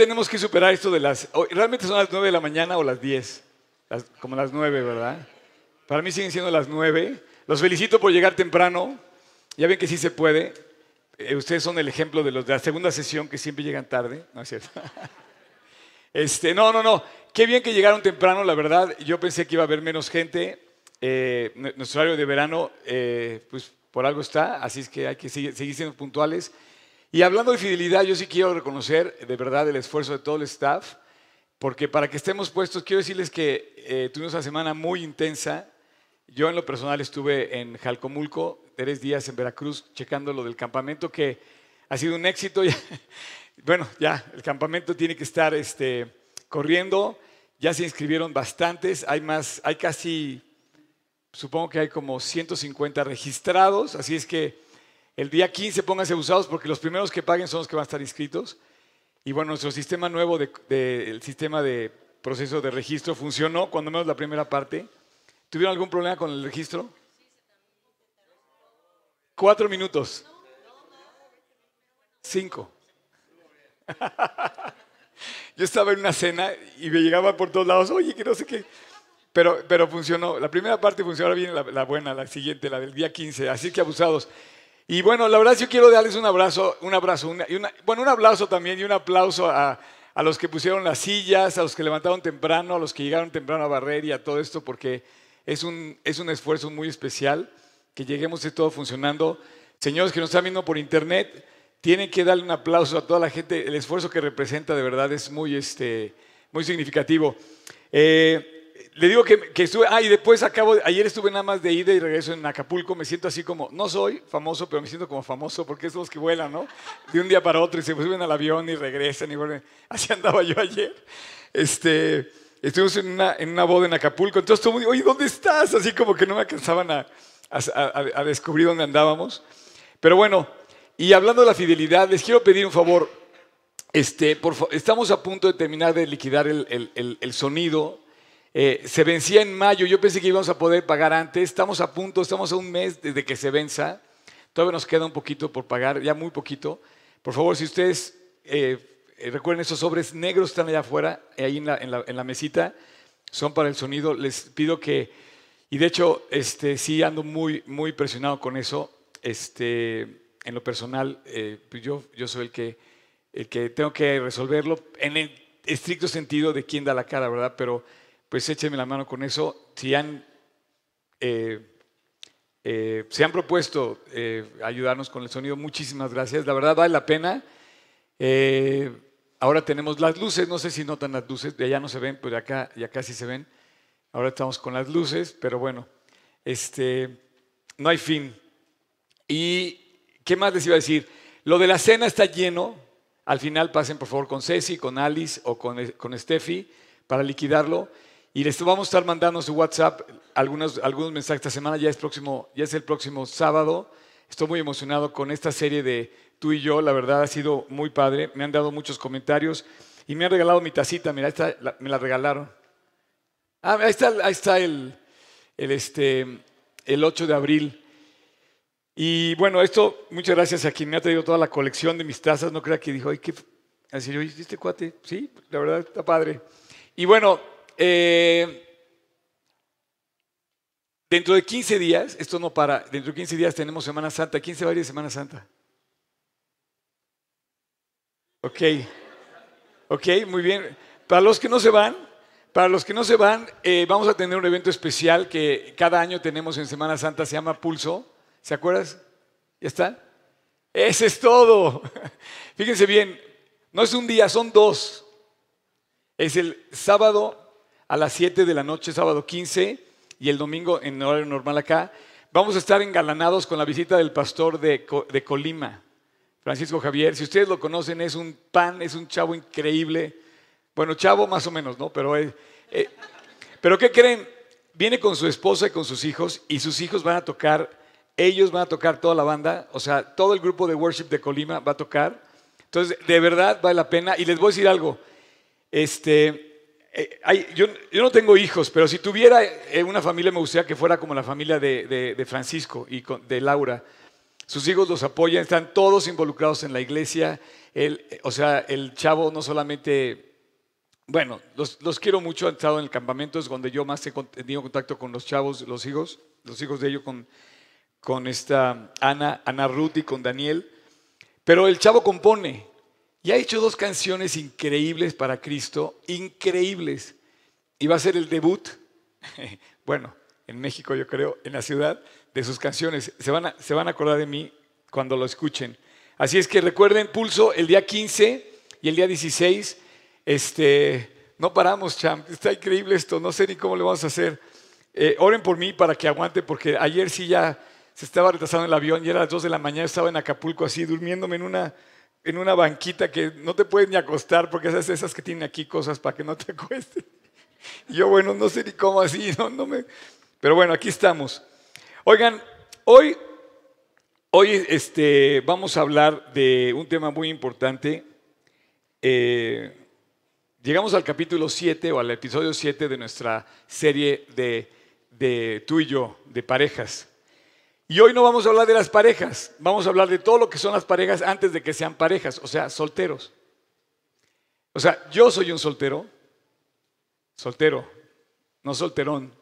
tenemos que superar esto de las... ¿Realmente son las 9 de la mañana o las 10? como las 9, ¿verdad? Para mí siguen siendo las 9. Los felicito por llegar temprano. Ya ven que sí se puede. Eh, ustedes son el ejemplo de los de la segunda sesión que siempre llegan tarde, ¿no es cierto? Este, no, no, no. Qué bien que llegaron temprano, la verdad. Yo pensé que iba a haber menos gente. Eh, nuestro horario de verano, eh, pues por algo está, así es que hay que seguir, siendo puntuales. Y hablando de fidelidad, yo sí quiero reconocer de verdad el esfuerzo de todo el staff, porque para que estemos puestos, quiero decirles que eh, tuvimos una semana muy intensa. Yo en lo personal estuve en Jalcomulco, tres días en Veracruz, checando lo del campamento, que ha sido un éxito. bueno, ya, el campamento tiene que estar este, corriendo. Ya se inscribieron bastantes, hay más, hay casi supongo que hay como 150 registrados, así es que el día 15 pónganse usados porque los primeros que paguen son los que van a estar inscritos. Y bueno, nuestro sistema nuevo, de, el sistema de proceso de registro funcionó, cuando menos la primera parte. ¿Tuvieron algún problema con el registro? Cuatro minutos. Cinco. Yo estaba en una cena y me llegaba por todos lados, oye, que no sé qué. Pero, pero funcionó. La primera parte funcionó bien, la, buena, la siguiente, la del día 15. Así que abusados. Y bueno, la verdad yo quiero darles un abrazo, un abrazo, bueno, un abrazo también y un aplauso a, a, los que pusieron las sillas, a los que levantaron temprano, a los que llegaron temprano a barrer y a todo esto, porque es un, es un esfuerzo muy especial que lleguemos de todo funcionando. Señores que nos están viendo por internet, tienen que darle un aplauso a toda la gente. El esfuerzo que representa de verdad es muy, este, muy significativo. Eh, le digo que, estuve, ah, y después acabo, ayer estuve nada más de ida y regreso en Acapulco, me siento así como, no soy famoso, pero me siento como famoso porque es los que vuelan, ¿no? De un día para otro y se suben al avión y regresan y vuelven. Así andaba yo ayer. Este, estuvimos en una, en una boda en Acapulco, entonces todo el mundo, oye, ¿dónde estás? Así como que no me alcanzaban a, a, descubrir dónde andábamos. Pero bueno, y hablando de la fidelidad, les quiero pedir un favor. Este, por, estamos a punto de terminar de liquidar el, el sonido eh, se vencía en mayo, yo pensé que íbamos a poder pagar antes, estamos a punto, estamos a un mes desde que se venza, todavía nos queda un poquito por pagar, ya muy poquito. Por favor, si ustedes eh, eh, recuerden esos sobres negros están allá afuera, ahí en la, mesita, son para el sonido, les pido que, y de hecho, este, sí ando muy, muy presionado con eso, este, en lo personal, pues yo, yo soy el que, el que tengo que resolverlo en el estricto sentido de quién da la cara, ¿verdad? Pero pues échenme la mano con eso. Si han, eh, eh, han propuesto eh, ayudarnos con el sonido, muchísimas gracias. La verdad vale la pena. ahora tenemos las luces, no sé si notan las luces, de allá no se ven, pero de acá ya casi se ven. Ahora estamos con las luces, pero bueno, este, no hay fin. ¿Y qué más les iba a decir? Lo de la cena está lleno. Al final pasen por favor con Ceci, con Alice o con, con Steffi para liquidarlo. Y les vamos a estar mandando su WhatsApp algunos, algunos mensajes esta semana, ya es, próximo, ya es el próximo sábado. Estoy muy emocionado con esta serie de tú y yo, la verdad ha sido muy padre. Me han dado muchos comentarios y me han regalado mi tacita, mira, esta, me la regalaron. Ah, ahí está, ahí está el, el, este, el 8 de abril. Y bueno, esto, muchas gracias a quien me ha traído toda la colección de mis tazas. No crea que dijo, ay, qué. Así yo, ¿este cuate? Sí, la verdad está padre. Y bueno, eh, dentro de 15 días, esto no para, dentro de 15 días tenemos Semana Santa. ¿Quién se va a ir de Semana Santa? Ok, ok, muy bien. Para los que no se van, para los que no se van, eh, vamos a tener un evento especial que cada año tenemos en Semana Santa, se llama Pulso. ¿Se acuerdas? ¿Ya está? Ese es todo. Fíjense bien, no es un día, son dos. Es el sábado a las 7 de la noche, sábado 15, y el domingo en horario normal acá. Vamos a estar engalanados con la visita del pastor de, Colima, Francisco Javier. Si ustedes lo conocen, es un pan, es un chavo increíble. Bueno, chavo más o menos, ¿no? Pero, eh, eh, pero ¿qué creen? Viene con su esposa y con sus hijos, y sus hijos van a tocar, ellos van a tocar toda la banda, o sea, todo el grupo de worship de Colima va a tocar. Entonces, de verdad vale la pena. Y les voy a decir algo. Este, eh, yo, no tengo hijos, pero si tuviera eh, una familia me gustaría que fuera como la familia de, Francisco y de Laura. sus hijos los apoyan, están todos involucrados en la iglesia. o sea, el chavo no solamente, bueno, los, quiero mucho, han estado en el campamento, es donde yo más he tenido contacto con los chavos, los hijos, los hijos de ellos con, con esta Ana, Ana Ruth y con Daniel. Pero el chavo compone y ha hecho dos canciones increíbles para Cristo, increíbles. Y va a ser el debut, bueno, en México yo creo, en la ciudad, de sus canciones. Se van a, se van a acordar de mí cuando lo escuchen. Así es que recuerden, Pulso, el día 15 y el día 16, este, no paramos, champ, está increíble esto, no sé ni cómo le vamos a hacer. Eh, oren por mí para que aguante, porque ayer sí ya se estaba retrasando el avión y era las 2 de la mañana, estaba en Acapulco así, durmiéndome en una, en una banquita que no te puedes ni acostar, porque esas esas que tienen aquí cosas para que no te acuestes. Yo, bueno, no sé ni cómo así, no, no me... Pero bueno, aquí estamos. Oigan, hoy, hoy este, vamos a hablar de un tema muy importante. Eh, llegamos al capítulo 7 o al episodio 7 de nuestra serie de, de tú y yo, de parejas. Y hoy no vamos a hablar de las parejas, vamos a hablar de todo lo que son las parejas antes de que sean parejas, o sea, solteros. O sea, yo soy un soltero, soltero, no solterón.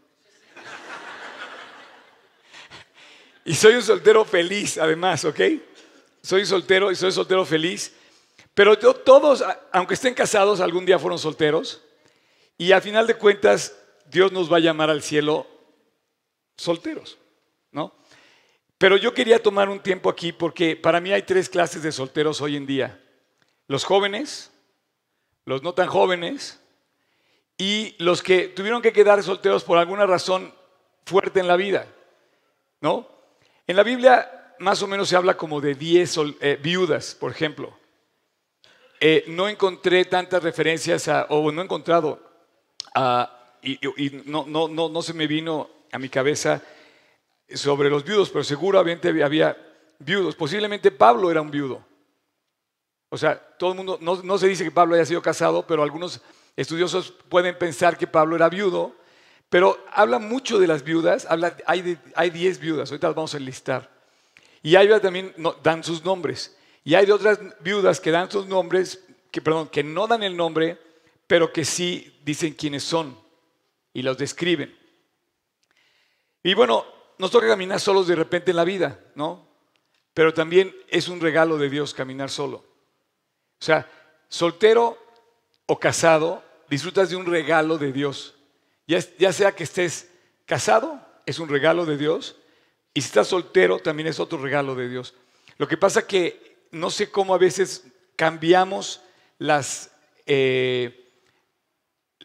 Y soy un soltero feliz, además, ¿ok? Soy soltero y soy soltero feliz. Pero todos, aunque estén casados, algún día fueron solteros. Y al final de cuentas, Dios nos va a llamar al cielo solteros, ¿no? Pero yo quería tomar un tiempo aquí porque para mí hay tres clases de solteros hoy en día. Los jóvenes, los no tan jóvenes y los que tuvieron que quedar solteros por alguna razón fuerte en la vida, ¿no? En la Biblia más o menos se habla como de 10 eh, viudas, por ejemplo. Eh, no encontré tantas referencias, a, o no he encontrado, y, no, no, no, no, se me vino a mi cabeza sobre los viudos, pero seguramente había viudos. Posiblemente Pablo era un viudo. O sea, todo el mundo, no, no se dice que Pablo haya sido casado, pero algunos estudiosos pueden pensar que Pablo era viudo pero habla mucho de las viudas, habla, hay, hay 10 viudas, ahorita las vamos a enlistar. Y hay también dan sus nombres. Y hay de otras viudas que dan sus nombres, que, perdón, que no dan el nombre, pero que sí dicen quiénes son y los describen. Y bueno, nos toca caminar solos de repente en la vida, ¿no? Pero también es un regalo de Dios caminar solo. O sea, soltero o casado, disfrutas de un regalo de Dios. Ya, sea que estés casado, es un regalo de Dios, y si estás soltero, también es otro regalo de Dios. Lo que pasa que no sé cómo a veces cambiamos las, eh,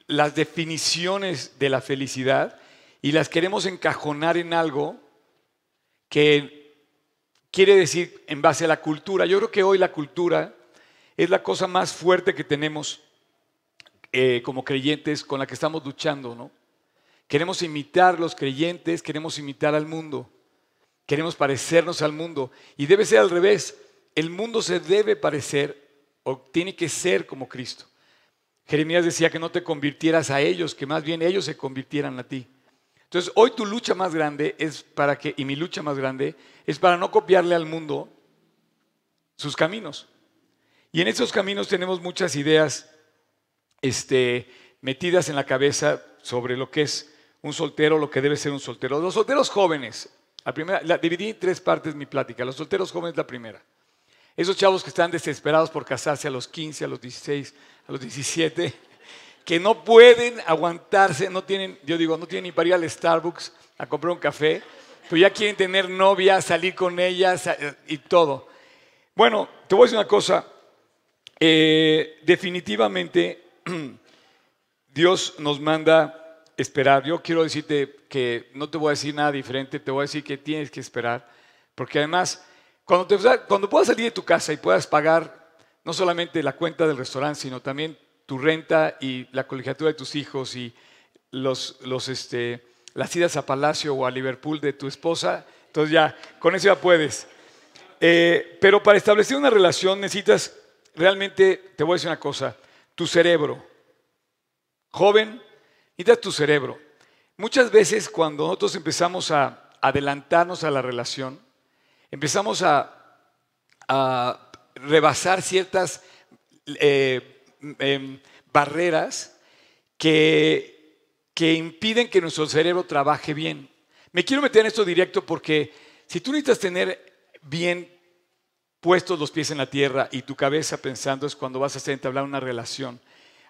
las definiciones de la felicidad y las queremos encajonar en algo que quiere decir en base a la cultura. Yo creo que hoy la cultura es la cosa más fuerte que tenemos eh, como creyentes con la que estamos luchando, ¿no? Queremos imitar los creyentes, queremos imitar al mundo, queremos parecernos al mundo. Y debe ser al revés. El mundo se debe parecer o tiene que ser como Cristo. Jeremías decía que no te convirtieras a ellos, que más bien ellos se convirtieran a ti. Entonces, hoy tu lucha más grande es para que, y mi lucha más grande, es para no copiarle al mundo sus caminos. Y en esos caminos tenemos muchas ideas este, metidas en la cabeza sobre lo que es un soltero, lo que debe ser un soltero. Los solteros jóvenes, la primera, la, dividí en tres partes mi plática. Los solteros jóvenes, la primera. Esos chavos que están desesperados por casarse a los 15, a los 16, a los 17, que no pueden aguantarse, no tienen, yo digo, no tienen ni para ir al Starbucks a comprar un café, pero ya quieren tener novia, salir con ellas y todo. Bueno, te voy a decir una cosa, eh, definitivamente Dios nos manda esperar. Yo quiero decirte que no te voy a decir nada diferente, te voy a decir que tienes que esperar, porque además, cuando, te, cuando puedas salir de tu casa y puedas pagar no solamente la cuenta del restaurante, sino también tu renta y la colegiatura de tus hijos y los, los, este, las idas a Palacio o a Liverpool de tu esposa, entonces ya, con eso ya puedes. Eh, pero para establecer una relación necesitas realmente, te voy a decir una cosa, tu cerebro. Joven, necesitas tu cerebro. Muchas veces cuando nosotros empezamos a adelantarnos a la relación, empezamos a, rebasar ciertas eh, em, barreras que, que impiden que nuestro cerebro trabaje bien. Me quiero meter en esto directo porque si tú necesitas tener bien puestos los pies en la tierra y tu cabeza pensando es cuando vas a entablar una relación.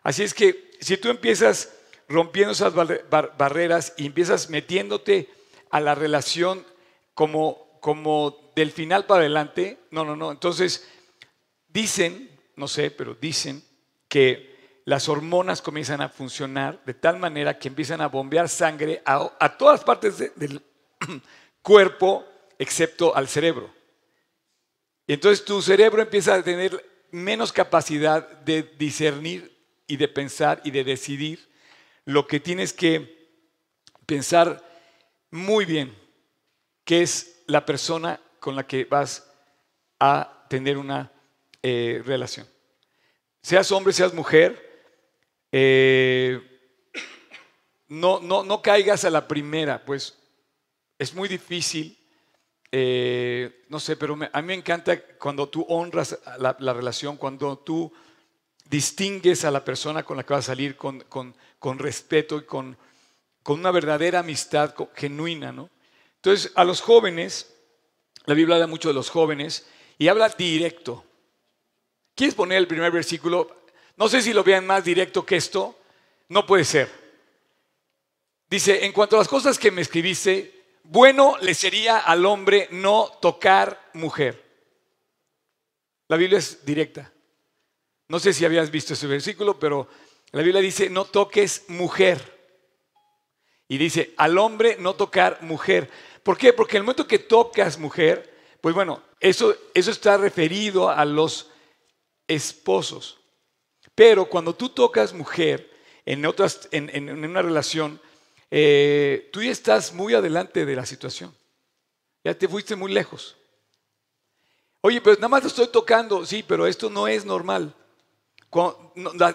Así es que si tú empiezas rompiendo esas barreras y empiezas metiéndote a la relación como, como del final para adelante, no, no, no. Entonces, dicen, no sé, pero dicen que las hormonas comienzan a funcionar de tal manera que empiezan a bombear sangre a, todas partes del cuerpo, excepto al cerebro. Y entonces tu cerebro empieza a tener menos capacidad de discernir y de pensar y de decidir lo que tienes que pensar muy bien, que es la persona con la que vas a tener una eh, relación. Seas hombre, seas mujer, eh, no, no, no caigas a la primera, pues es muy difícil. Eh, no sé, pero a mí me encanta cuando tú honras la, la relación, cuando tú distingues a la persona con la que vas a salir con, con, respeto y con, con, una verdadera amistad genuina. ¿no? Entonces, a los jóvenes, la Biblia habla mucho de los jóvenes y habla directo. ¿Quieres poner el primer versículo? No sé si lo vean más directo que esto. No puede ser. Dice, en cuanto a las cosas que me escribiste, bueno le sería al hombre no tocar mujer. La Biblia es directa. No sé si habías visto ese versículo, pero la Biblia dice, no toques mujer. Y dice, al hombre no tocar mujer. ¿Por qué? Porque el momento que tocas mujer, pues bueno, eso, eso está referido a los esposos. Pero cuando tú tocas mujer en, otras, en, una relación, eh, tú ya estás muy adelante de la situación. Ya te fuiste muy lejos. Oye, pero nada más te estoy tocando. Sí, pero esto no es normal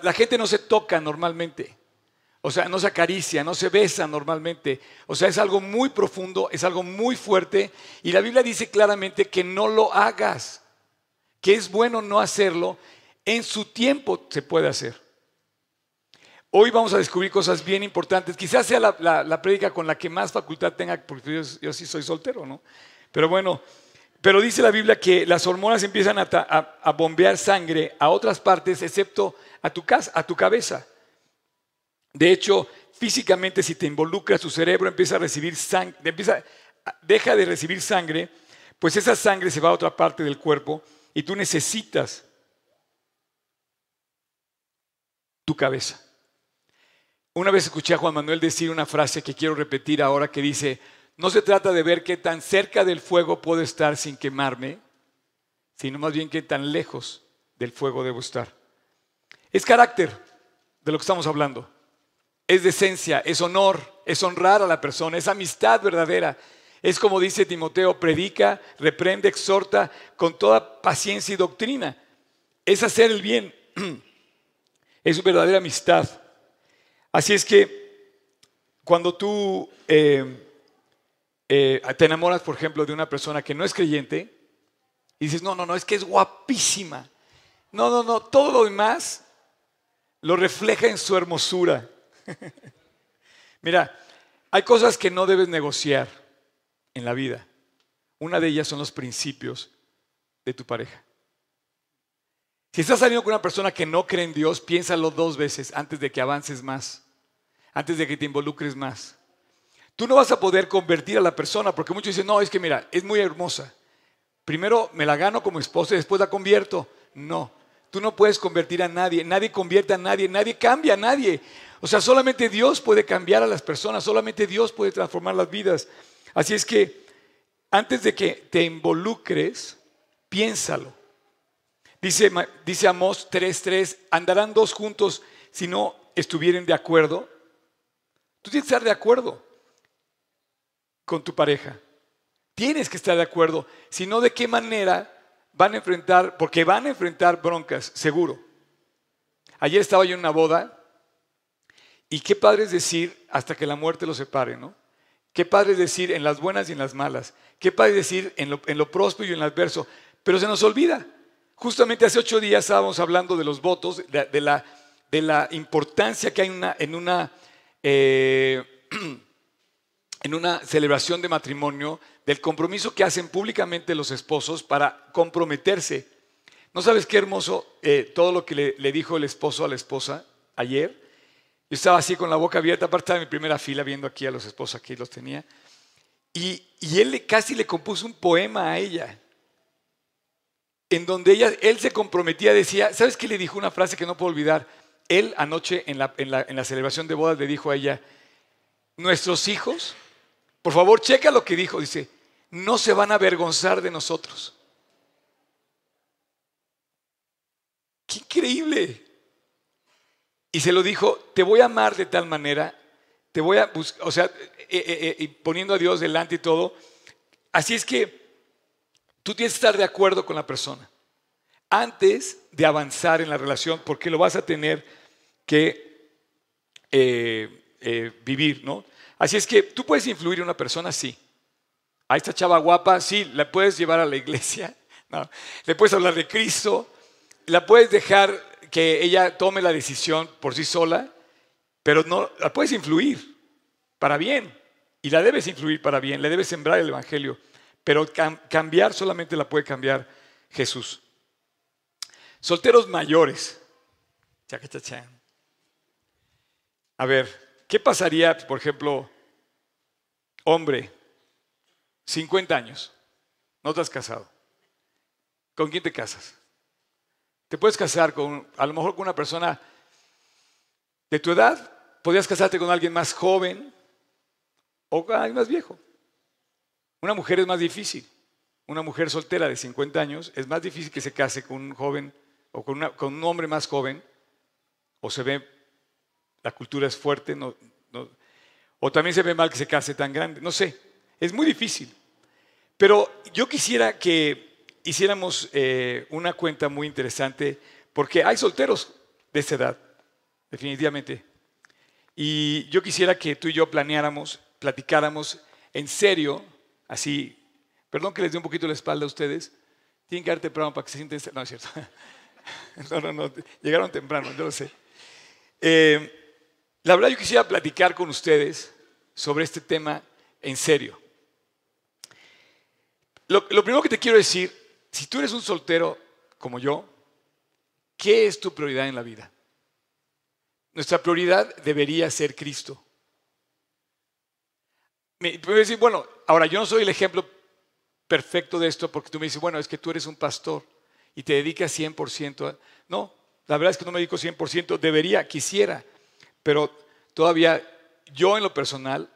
la, gente no se toca normalmente. O sea, no se acaricia, no se besa normalmente. O sea, es algo muy profundo, es algo muy fuerte. Y la Biblia dice claramente que no lo hagas, que es bueno no hacerlo. En su tiempo se puede hacer. Hoy vamos a descubrir cosas bien importantes. Quizás sea la, la, prédica con la que más facultad tenga, porque yo, yo sí soy soltero, ¿no? Pero bueno, pero dice la Biblia que las hormonas empiezan a, bombear sangre a otras partes excepto a tu, casa, a tu cabeza. De hecho, físicamente si te involucras, tu cerebro empieza a recibir sangre, empieza, deja de recibir sangre, pues esa sangre se va a otra parte del cuerpo y tú necesitas tu cabeza. Una vez escuché a Juan Manuel decir una frase que quiero repetir ahora que dice, no se trata de ver qué tan cerca del fuego puedo estar sin quemarme, sino más bien qué tan lejos del fuego debo estar. Es carácter de lo que estamos hablando. Es decencia, es honor, es honrar a la persona, es amistad verdadera. Es como dice Timoteo, predica, reprende, exhorta con toda paciencia y doctrina. Es hacer el bien. Es verdadera amistad. Así es que cuando tú... Eh, eh, te enamoras, por ejemplo, de una persona que no es creyente y dices, no, no, no, es que es guapísima. No, no, no, todo lo demás lo refleja en su hermosura. Mira, hay cosas que no debes negociar en la vida. Una de ellas son los principios de tu pareja. Si estás saliendo con una persona que no cree en Dios, piénsalo dos veces antes de que avances más, antes de que te involucres más. Tú no vas a poder convertir a la persona porque muchos dicen, no, es que mira, es muy hermosa. Primero me la gano como esposa y después la convierto. No, tú no puedes convertir a nadie, nadie convierte a nadie, nadie cambia a nadie. O sea, solamente Dios puede cambiar a las personas, solamente Dios puede transformar las vidas. Así es que antes de que te involucres, piénsalo. Dice, dice Amós 3:3, andarán dos juntos si no estuvieren de acuerdo. Tú tienes que estar de acuerdo con tu pareja. Tienes que estar de acuerdo, si no, ¿de qué manera van a enfrentar? Porque van a enfrentar broncas, seguro. Ayer estaba yo en una boda y qué padre es decir hasta que la muerte los separe, ¿no? Qué padre decir en las buenas y en las malas. Qué padre decir en lo, en lo próspero y en lo adverso. Pero se nos olvida. Justamente hace ocho días estábamos hablando de los votos, de, la, de la, importancia que hay una, en, una, eh, en una celebración de matrimonio, del compromiso que hacen públicamente los esposos para comprometerse. ¿No sabes qué hermoso eh, todo lo que le, le dijo el esposo a la esposa ayer? Yo estaba así con la boca abierta, aparte en mi primera fila viendo aquí a los esposos, aquí los tenía. Y, y él casi le compuso un poema a ella en donde ella, él se comprometía, decía, ¿sabes qué le dijo una frase que no puedo olvidar? Él anoche en la, en la, celebración de bodas le dijo a ella, nuestros hijos, por favor, checa lo que dijo, dice, no se van a avergonzar de nosotros. ¡Qué increíble! Y se lo dijo, te voy a amar de tal manera, te voy a buscar, o sea, eh, eh, eh, poniendo a Dios delante y todo. Así es que Tú tienes que estar de acuerdo con la persona antes de avanzar en la relación, porque lo vas a tener que vivir, ¿no? Así es que tú puedes influir en una persona, sí. A esta chava guapa, sí, la puedes llevar a la iglesia, le puedes hablar de Cristo, la puedes dejar que ella tome la decisión por sí sola, pero no, la puedes influir para bien y la debes influir para bien, le debes sembrar el evangelio pero cambiar solamente la puede cambiar Jesús. Solteros mayores. A ver, ¿qué pasaría, por ejemplo, hombre, 50 años, no te has casado? ¿Con quién te casas? Te puedes casar con, a lo mejor con una persona de tu edad, podrías casarte con alguien más joven o con alguien más viejo. Una mujer es más difícil. Una mujer soltera de 50 años es más difícil que se case con un joven o con, un hombre más joven. O se ve, la cultura es fuerte, o también se ve mal que se case tan grande. No sé, es muy difícil. Pero yo quisiera que hiciéramos eh, una cuenta muy interesante, porque hay solteros de esta edad, definitivamente. Y yo quisiera que tú y yo planeáramos, platicáramos en serio así, perdón que les dé un poquito la espalda a ustedes, tienen que dar temprano para que se sienten... No, es cierto. No, no, no, llegaron temprano, yo lo sé. Eh, la verdad yo quisiera platicar con ustedes sobre este tema en serio. Lo, lo primero que te quiero decir, si tú eres un soltero como yo, ¿qué es tu prioridad en la vida? Nuestra prioridad debería ser Cristo. Me decir, bueno, ahora yo no soy el ejemplo perfecto de esto porque tú me dices, bueno, es que tú eres un pastor y te dedicas 100%. No, la verdad es que no me dedico 100%, debería, quisiera, pero todavía yo en lo personal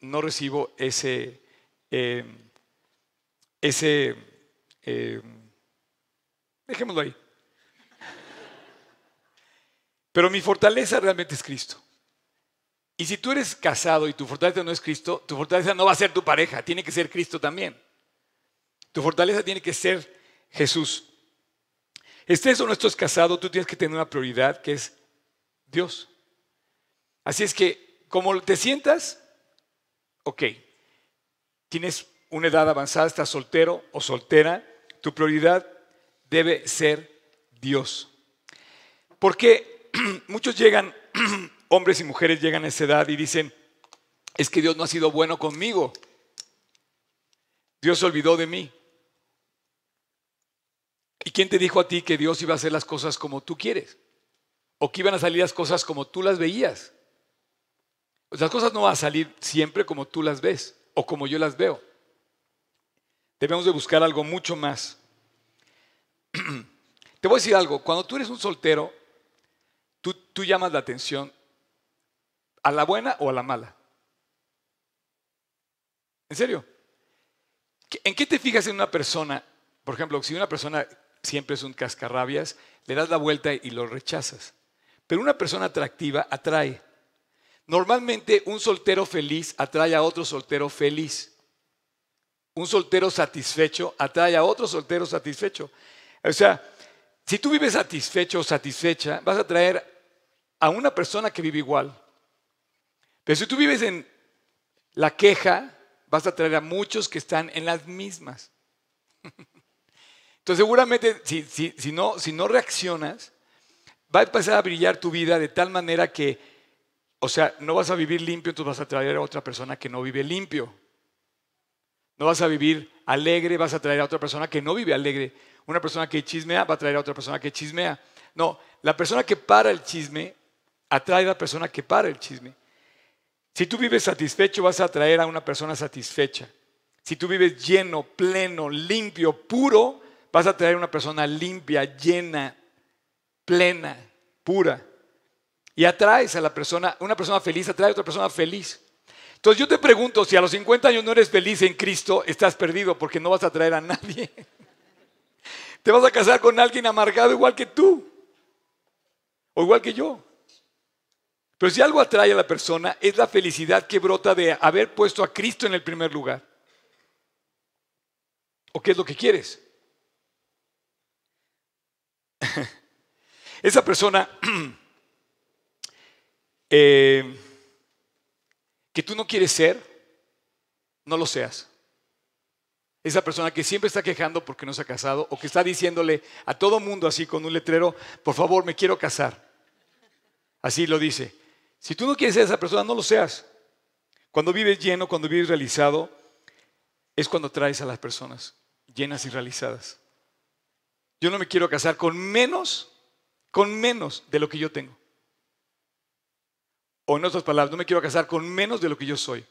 no recibo ese, eh, ese, eh, dejémoslo ahí. Pero mi fortaleza realmente es Cristo. Y si tú eres casado y tu fortaleza no es Cristo, tu fortaleza no va a ser tu pareja, tiene que ser Cristo también. Tu fortaleza tiene que ser Jesús. Estés o no estés casado, tú tienes que tener una prioridad que es Dios. Así es que, como te sientas, ok, tienes una edad avanzada, estás soltero o soltera, tu prioridad debe ser Dios. Porque muchos llegan hombres y mujeres llegan a esa edad y dicen, es que Dios no ha sido bueno conmigo. Dios se olvidó de mí. ¿Y quién te dijo a ti que Dios iba a hacer las cosas como tú quieres? ¿O que iban a salir las cosas como tú las veías? Las cosas no van a salir siempre como tú las ves o como yo las veo. Debemos de buscar algo mucho más. Te voy a decir algo, cuando tú eres un soltero, tú, tú llamas la atención ¿A la buena o a la mala? ¿En serio? ¿En qué te fijas en una persona? Por ejemplo, si una persona siempre es un cascarrabias, le das la vuelta y lo rechazas. Pero una persona atractiva atrae. Normalmente un soltero feliz atrae a otro soltero feliz. Un soltero satisfecho atrae a otro soltero satisfecho. O sea, si tú vives satisfecho o satisfecha, vas a atraer a una persona que vive igual. Pero si tú vives en la queja, vas a traer a muchos que están en las mismas. Entonces seguramente si, si, no, si no reaccionas, va a empezar a brillar tu vida de tal manera que, o sea, no vas a vivir limpio, entonces vas a traer a otra persona que no vive limpio. No vas a vivir alegre, vas a traer a otra persona que no vive alegre. Una persona que chismea va a traer a otra persona que chismea. No, la persona que para el chisme atrae a la persona que para el chisme. Si tú vives satisfecho, vas a atraer a una persona satisfecha. Si tú vives lleno, pleno, limpio, puro, vas a traer a una persona limpia, llena, plena, pura. Y atraes a la persona, una persona feliz atrae a otra persona feliz. Entonces yo te pregunto, si a los 50 años no eres feliz en Cristo, estás perdido porque no vas a atraer a nadie. Te vas a casar con alguien amargado igual que tú, o igual que yo. Pero si algo atrae a la persona es la felicidad que brota de haber puesto a Cristo en el primer lugar. ¿O qué es lo que quieres? Esa persona eh, que tú no quieres ser, no lo seas. Esa persona que siempre está quejando porque no se ha casado o que está diciéndole a todo mundo así con un letrero, por favor, me quiero casar. Así lo dice. Si tú no quieres ser esa persona, no lo seas. Cuando vives lleno, cuando vives realizado, es cuando traes a las personas llenas y realizadas. Yo no me quiero casar con menos, con menos de lo que yo tengo. O en otras palabras, no me quiero casar con menos de lo que yo soy.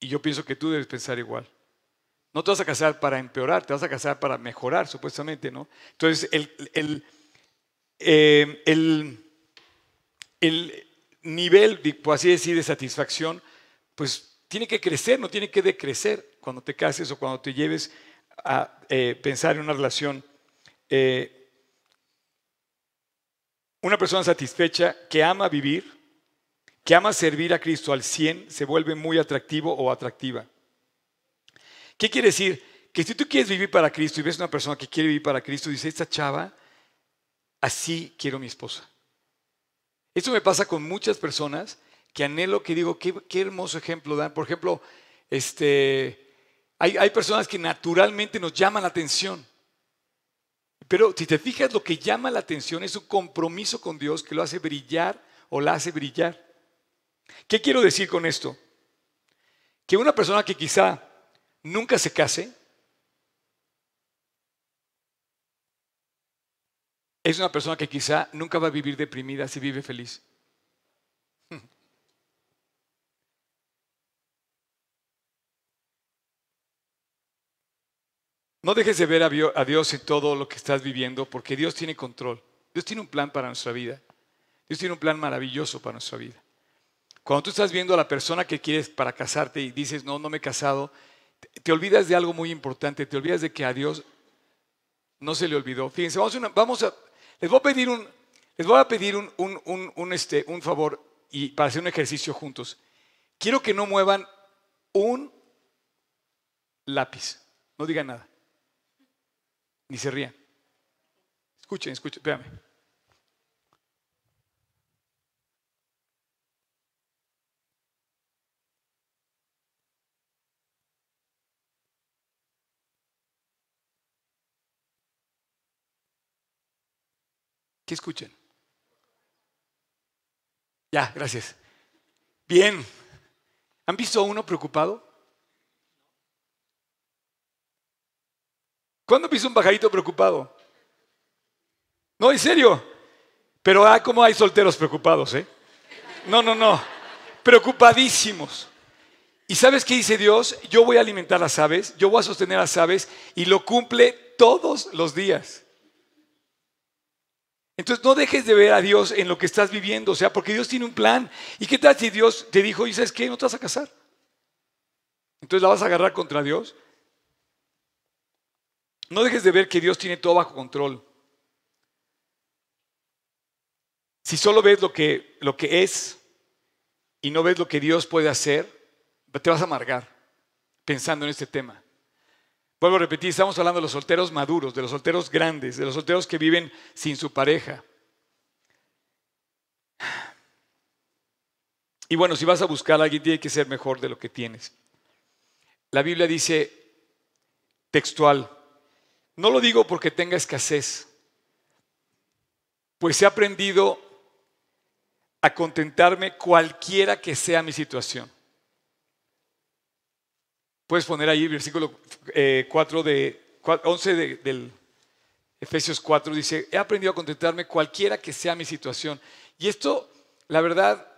Y yo pienso que tú debes pensar igual. No te vas a casar para empeorar, te vas a casar para mejorar, supuestamente, ¿no? Entonces, el, eh, el, el nivel, por así decir, de satisfacción, pues tiene que crecer, no tiene que decrecer cuando te cases o cuando te lleves a eh, pensar en una relación. Eh, una persona satisfecha que ama vivir, que ama servir a Cristo al 100, se vuelve muy atractivo o atractiva. ¿Qué quiere decir? Que si tú quieres vivir para Cristo y ves una persona que quiere vivir para Cristo, dice, esta chava, así quiero mi esposa. Esto me pasa con muchas personas que anhelo, que digo, qué, hermoso ejemplo dan. Por ejemplo, este, hay, hay personas que naturalmente nos llaman la atención. Pero si te fijas, lo que llama la atención es un compromiso con Dios que lo hace brillar o la hace brillar. ¿Qué quiero decir con esto? Que una persona que quizá nunca se case es una persona que quizá nunca va a vivir deprimida si vive feliz. No dejes de ver a Dios en todo lo que estás viviendo, porque Dios tiene control. Dios tiene un plan para nuestra vida. Dios tiene un plan maravilloso para nuestra vida. Cuando tú estás viendo a la persona que quieres para casarte y dices, no, no me he casado, te olvidas de algo muy importante, te olvidas de que a Dios no se le olvidó. Fíjense, vamos a, les voy a pedir un, les voy a pedir un, un, este, un favor y para hacer un ejercicio juntos. Quiero que no muevan un lápiz, no digan nada. Ni se rían. Escuchen, escuchen, espérame. ¿Qué escuchen? Ya, gracias. Bien. ¿Han visto a uno preocupado? ¿Cuándo visto un pajarito preocupado? No, en serio. Pero ah, ¿cómo hay solteros preocupados, eh? No, no, no. Preocupadísimos. ¿Y sabes qué dice Dios? Yo voy a alimentar las aves, yo voy a sostener las aves y lo cumple todos los días. Entonces no dejes de ver a Dios en lo que estás viviendo, o sea, porque Dios tiene un plan. ¿Y qué tal si Dios te dijo, y sabes qué, no te vas a casar? Entonces la vas a agarrar contra Dios. No dejes de ver que Dios tiene todo bajo control. Si solo ves lo que, lo que es y no ves lo que Dios puede hacer, te vas a amargar pensando en este tema. Vuelvo a repetir, estamos hablando de los solteros maduros, de los solteros grandes, de los solteros que viven sin su pareja. Y bueno, si vas a buscar a alguien, tiene que ser mejor de lo que tienes. La Biblia dice textual, no lo digo porque tenga escasez, pues he aprendido a contentarme cualquiera que sea mi situación. Puedes poner ahí versículo 4 eh, de 11 del Efesios 4 dice, he aprendido a contentarme cualquiera que sea mi situación. Y esto, la verdad,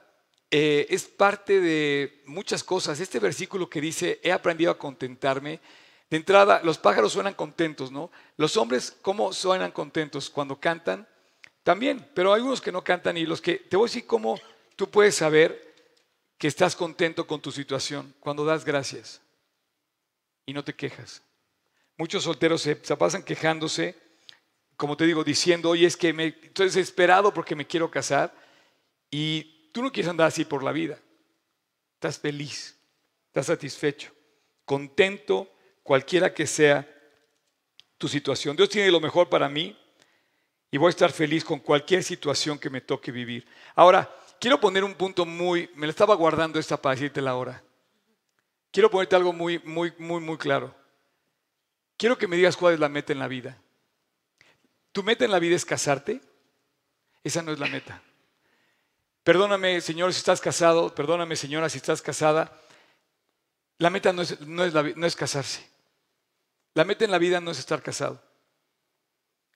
eh, es parte de muchas cosas. Este versículo que dice, he aprendido a contentarme, de entrada, los pájaros suenan contentos, ¿no? Los hombres, ¿cómo suenan contentos? Cuando cantan, también, pero hay unos que no cantan y los que, te voy a decir cómo tú puedes saber que estás contento con tu situación, cuando das gracias y no te quejas. Muchos solteros se, pasan quejándose, como te digo, diciendo, oye, es que me, estoy desesperado porque me quiero casar y tú no quieres andar así por la vida. Estás feliz, estás satisfecho, contento, cualquiera que sea tu situación. Dios tiene lo mejor para mí y voy a estar feliz con cualquier situación que me toque vivir. Ahora, quiero poner un punto muy, me lo estaba guardando esta para decirte la hora. Quiero ponerte algo muy, muy, muy, muy claro. Quiero que me digas cuál es la meta en la vida. ¿Tu meta en la vida es casarte? Esa no es la meta. Perdóname, señor, si estás casado. Perdóname, señora, si estás casada. La meta no es, no es, no es casarse. La meta en la vida no es estar casado.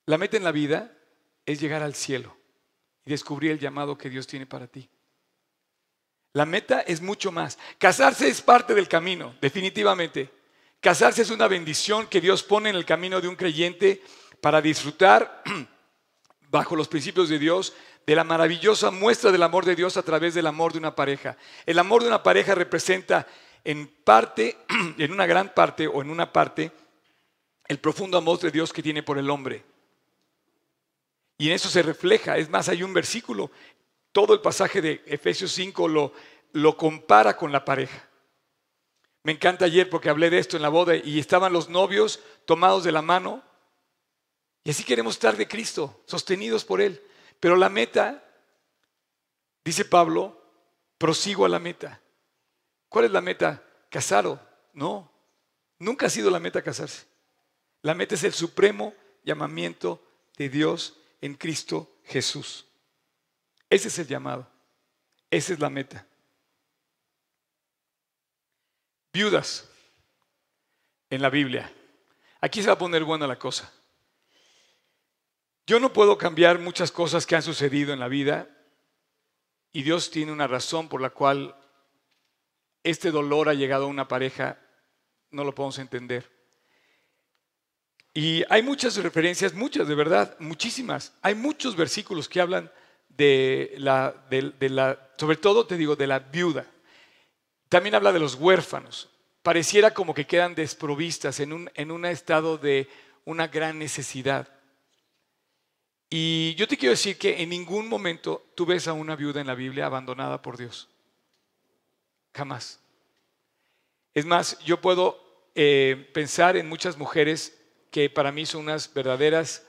La meta en la vida es llegar al cielo y descubrir el llamado que Dios tiene para ti. La meta es mucho más. Casarse es parte del camino, definitivamente. Casarse es una bendición que Dios pone en el camino de un creyente para disfrutar bajo los principios de Dios de la maravillosa muestra del amor de Dios a través del amor de una pareja. El amor de una pareja representa en parte, en una gran parte o en una parte, el profundo amor de Dios que tiene por el hombre. Y en eso se refleja. Es más, hay un versículo todo el pasaje de Efesios 5 lo, lo compara con la pareja. Me encanta ayer porque hablé de esto en la boda y estaban los novios tomados de la mano. Y así queremos estar de Cristo, sostenidos por Él. Pero la meta, dice Pablo, prosigo a la meta. ¿Cuál es la meta? Casado. No, nunca ha sido la meta casarse. La meta es el supremo llamamiento de Dios en Cristo Jesús. Ese es el llamado. Esa es la meta. Viudas en la Biblia. Aquí se va a poner buena la cosa. Yo no puedo cambiar muchas cosas que han sucedido en la vida y Dios tiene una razón por la cual este dolor ha llegado a una pareja, no lo podemos entender. Y hay muchas referencias, muchas de verdad, muchísimas. Hay muchos versículos que hablan de la, sobre todo te digo, de la viuda. También habla de los huérfanos. Pareciera como que quedan desprovistas en un, en un estado de una gran necesidad. Y yo te quiero decir que en ningún momento tú ves a una viuda en la Biblia abandonada por Dios. Jamás. Es más, yo puedo eh, pensar en muchas mujeres que para mí son unas verdaderas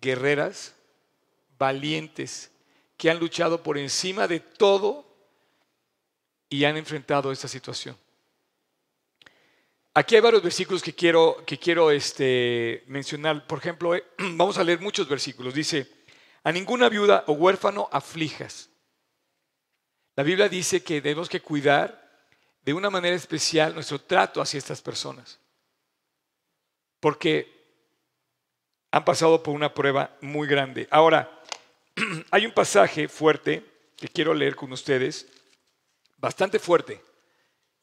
guerreras, valientes, que han luchado por encima de todo y han enfrentado esta situación. Aquí hay varios versículos que quiero, que quiero este, mencionar. Por ejemplo, eh, vamos a leer muchos versículos. Dice, a ninguna viuda o huérfano aflijas. La Biblia dice que debemos que cuidar de una manera especial nuestro trato hacia estas personas. Porque han pasado por una prueba muy grande. Ahora, hay un pasaje fuerte que quiero leer con ustedes, bastante fuerte,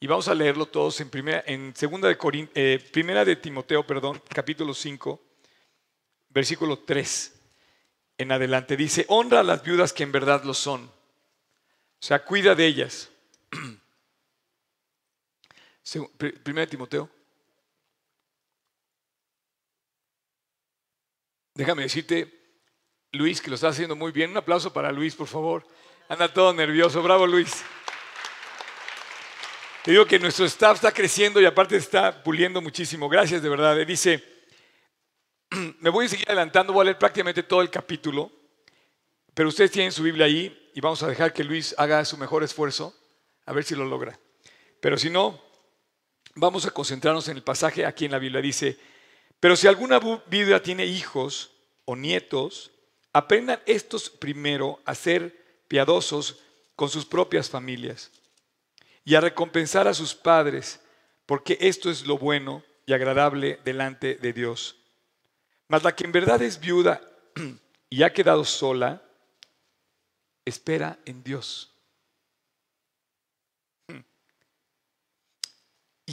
y vamos a leerlo todos en primera, en segunda de eh, primera de Timoteo, perdón, capítulo 5, versículo 3 en adelante. Dice, honra a las viudas que en verdad lo son. O sea, cuida de ellas. Primera de Timoteo. Déjame decirte, Luis, que lo está haciendo muy bien. Un aplauso para Luis, por favor. Anda todo nervioso. Bravo, Luis. Te digo que nuestro staff está creciendo y aparte está puliendo muchísimo. Gracias, de verdad. Dice, me voy a seguir adelantando, voy a leer prácticamente todo el capítulo, pero ustedes tienen su Biblia ahí y vamos a dejar que Luis haga su mejor esfuerzo. A ver si lo logra. Pero si no, vamos a concentrarnos en el pasaje aquí en la Biblia. Dice, pero si alguna viuda tiene hijos o nietos, aprendan estos primero a ser piadosos con sus propias familias y a recompensar a sus padres, porque esto es lo bueno y agradable delante de Dios. Mas la que en verdad es viuda y ha quedado sola, espera en Dios.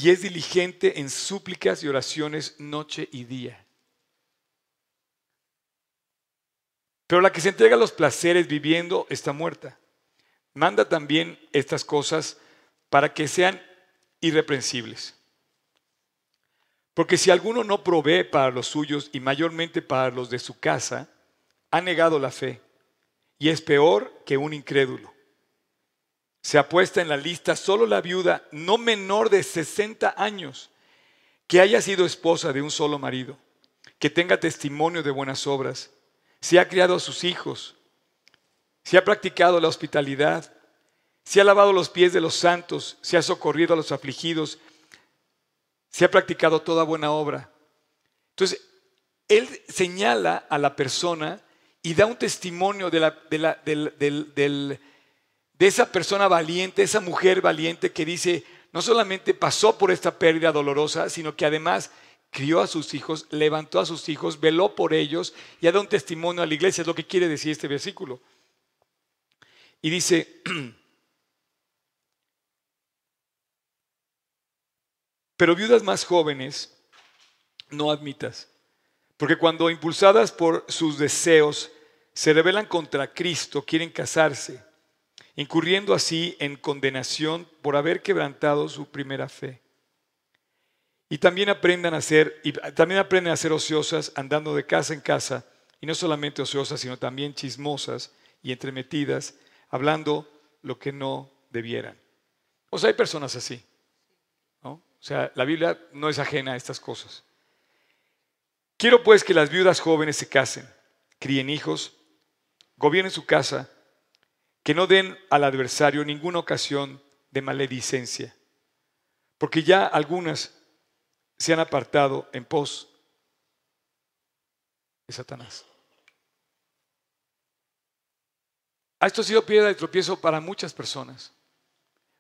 Y es diligente en súplicas y oraciones noche y día. Pero la que se entrega a los placeres viviendo está muerta. Manda también estas cosas para que sean irreprensibles. Porque si alguno no provee para los suyos y mayormente para los de su casa, ha negado la fe y es peor que un incrédulo. Se ha puesto en la lista solo la viuda no menor de 60 años que haya sido esposa de un solo marido, que tenga testimonio de buenas obras, se ha criado a sus hijos, se ha practicado la hospitalidad, se ha lavado los pies de los santos, se ha socorrido a los afligidos, se ha practicado toda buena obra. Entonces, él señala a la persona y da un testimonio de, la, de, esa persona valiente, esa mujer valiente que dice, no solamente pasó por esta pérdida dolorosa, sino que además crió a sus hijos, levantó a sus hijos, veló por ellos y ha dado un testimonio a la iglesia, es lo que quiere decir este versículo. Y dice, Pero viudas más jóvenes no admitas, porque cuando impulsadas por sus deseos se rebelan contra Cristo, quieren casarse, incurriendo así en condenación por haber quebrantado su primera fe. Y también aprendan a ser, también aprenden a ser ociosas andando de casa en casa, y no solamente ociosas, sino también chismosas y entremetidas, hablando lo que no debieran. O sea, hay personas así. O sea, la Biblia no es ajena a estas cosas. Quiero pues que las viudas jóvenes se casen, críen hijos, gobiernen su casa, que no den al adversario ninguna ocasión de maledicencia, porque ya algunas se han apartado en pos de Satanás. Esto ha sido piedra de tropiezo para muchas personas.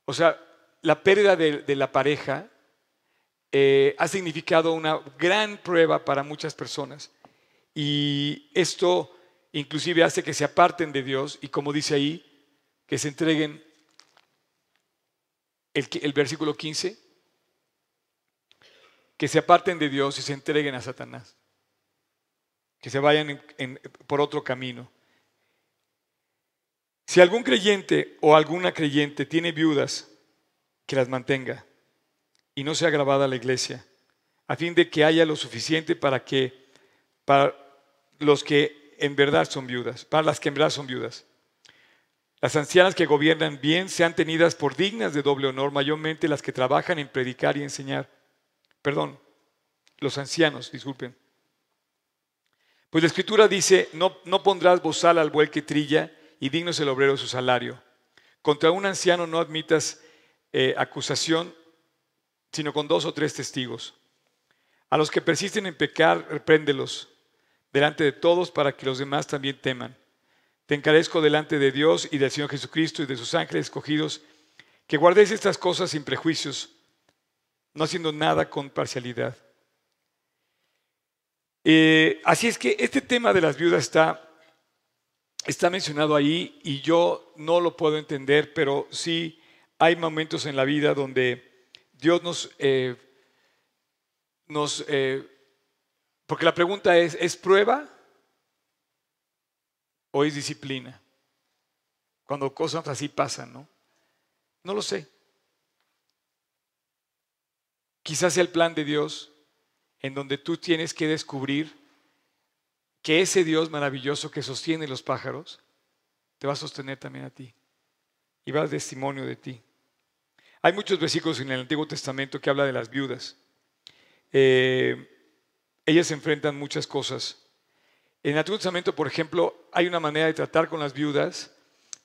O sea, la pérdida de, la pareja eh, ha significado una gran prueba para muchas personas. Y esto inclusive hace que se aparten de Dios y como dice ahí, que se entreguen el, versículo 15, que se aparten de Dios y se entreguen a Satanás, que se vayan por otro camino. Si algún creyente o alguna creyente tiene viudas, que las mantenga y no sea grabada la iglesia, a fin de que haya lo suficiente para que, para los que en verdad son viudas, para las que en verdad son viudas. Las ancianas que gobiernan bien sean tenidas por dignas de doble honor, mayormente las que trabajan en predicar y enseñar. Perdón, los ancianos, disculpen. Pues la escritura dice, no, pondrás bozal al buey que trilla y digno es el obrero su salario. Contra un anciano no admitas eh, acusación sino con dos o tres testigos. A los que persisten en pecar, repréndelos delante de todos para que los demás también teman. Te encarezco delante de Dios y del Señor Jesucristo y de sus ángeles escogidos, que guardéis estas cosas sin prejuicios, no haciendo nada con parcialidad. Eh, así es que este tema de las viudas está, está mencionado ahí y yo no lo puedo entender, pero sí hay momentos en la vida donde Dios nos, eh, nos eh, porque la pregunta es, ¿es prueba o es disciplina? Cuando cosas así pasan, ¿no? No lo sé. Quizás sea el plan de Dios en donde tú tienes que descubrir que ese Dios maravilloso que sostiene los pájaros te va a sostener también a ti y va a dar testimonio de ti. Hay muchos versículos en el Antiguo Testamento que habla de las viudas. Eh, ellas enfrentan muchas cosas. En el Antiguo Testamento, por ejemplo, hay una manera de tratar con las viudas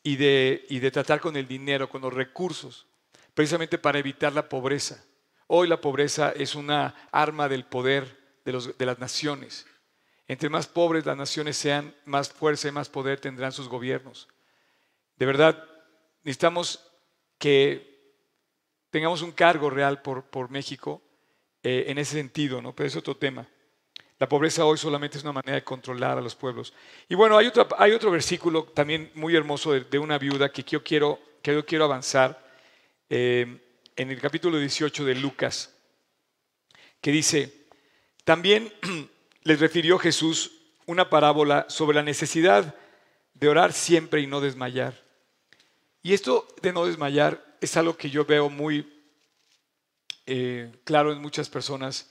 y de, y de tratar con el dinero, con los recursos. precisamente para evitar la pobreza. Hoy la pobreza es una arma del poder de, los- de las naciones. Entre más pobres las naciones sean, más fuerza y más poder tendrán sus gobiernos. De verdad, necesitamos que tengamos un cargo real por, por México eh, en ese sentido, ¿no? Pero es otro tema. La pobreza hoy solamente es una manera de controlar a los pueblos. Y bueno, hay otro, hay otro versículo también muy hermoso de, una viuda que yo quiero, que yo quiero avanzar eh, en el capítulo 18 de Lucas, que dice, también les refirió Jesús una parábola sobre la necesidad de orar siempre y no desmayar. Y esto de no desmayar es algo que yo veo muy eh, claro en muchas personas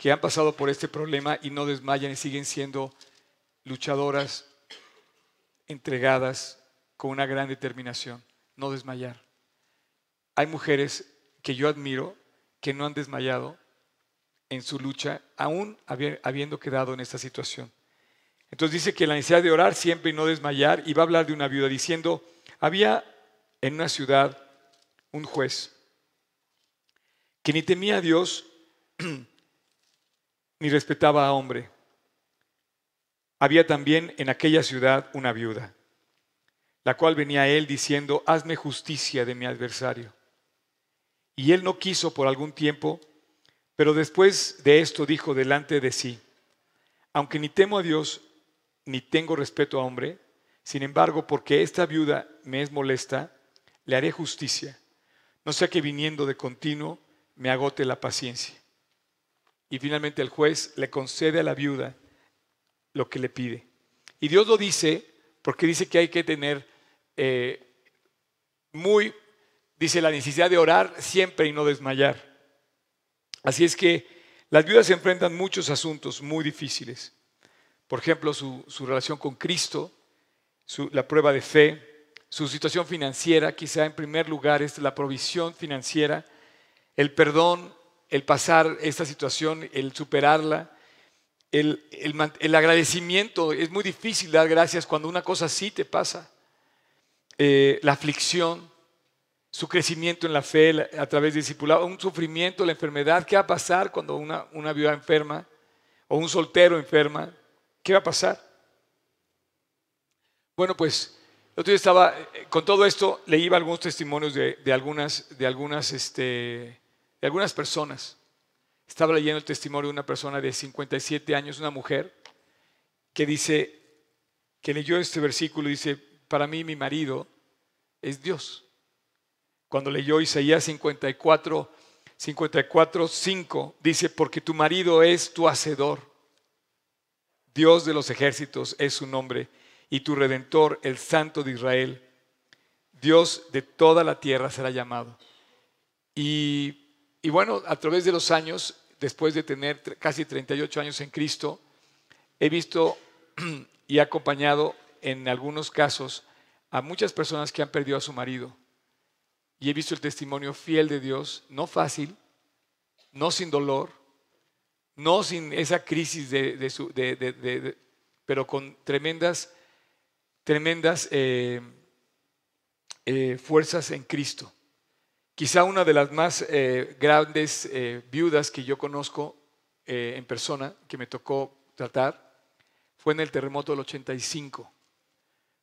que han pasado por este problema y no desmayan y siguen siendo luchadoras, entregadas, con una gran determinación, no desmayar. Hay mujeres que yo admiro que no han desmayado en su lucha, aún habi- habiendo quedado en esta situación. Entonces dice que la necesidad de orar siempre y no desmayar, y va a hablar de una viuda diciendo, había en una ciudad un juez que ni temía a Dios ni respetaba a hombre. Había también en aquella ciudad una viuda, la cual venía a él diciendo, hazme justicia de mi adversario. Y él no quiso por algún tiempo, pero después de esto dijo delante de sí, aunque ni temo a Dios, ni tengo respeto a hombre, sin embargo, porque esta viuda me es molesta, le haré justicia, no sea que viniendo de continuo me agote la paciencia. Y finalmente el juez le concede a la viuda lo que le pide. Y Dios lo dice porque dice que hay que tener eh, muy, dice la necesidad de orar siempre y no desmayar. Así es que las viudas se enfrentan muchos asuntos muy difíciles. Por ejemplo, su, su relación con Cristo, su- la prueba de fe, su situación financiera, quizá en primer lugar es la provisión financiera, el perdón, el pasar esta situación, el superarla, el, el el agradecimiento. Es muy difícil dar gracias cuando una cosa así te pasa. Eh, la aflicción, su crecimiento en la fe a través del discipulado, un sufrimiento, la enfermedad. ¿Qué va a pasar cuando una, una viuda enferma o un soltero enferma? ¿Qué va a pasar? Bueno, pues el otro día estaba, eh, con todo esto, leí algunos testimonios de, de algunas, de, algunas, este, de algunas personas. Estaba leyendo el testimonio de una persona de 57 años, una mujer, que dice, que leyó este versículo y dice, para mí mi marido es Dios. Cuando leyó Isaías 54, 54, 5, dice, porque tu marido es tu hacedor. Dios de los ejércitos es su nombre y tu redentor, el Santo de Israel. Dios de toda la tierra será llamado. Y, y bueno, a través de los años, después de tener casi 38 años en Cristo, he visto y he acompañado en algunos casos a muchas personas que han perdido a su marido. Y he visto el testimonio fiel de Dios, no fácil, no sin dolor, no sin esa crisis de, su- de- pero con tremendas, tremendas eh, eh, fuerzas en Cristo. Quizá una de las más eh, grandes eh, viudas que yo conozco eh, en persona, que me tocó tratar, fue en el terremoto del 85,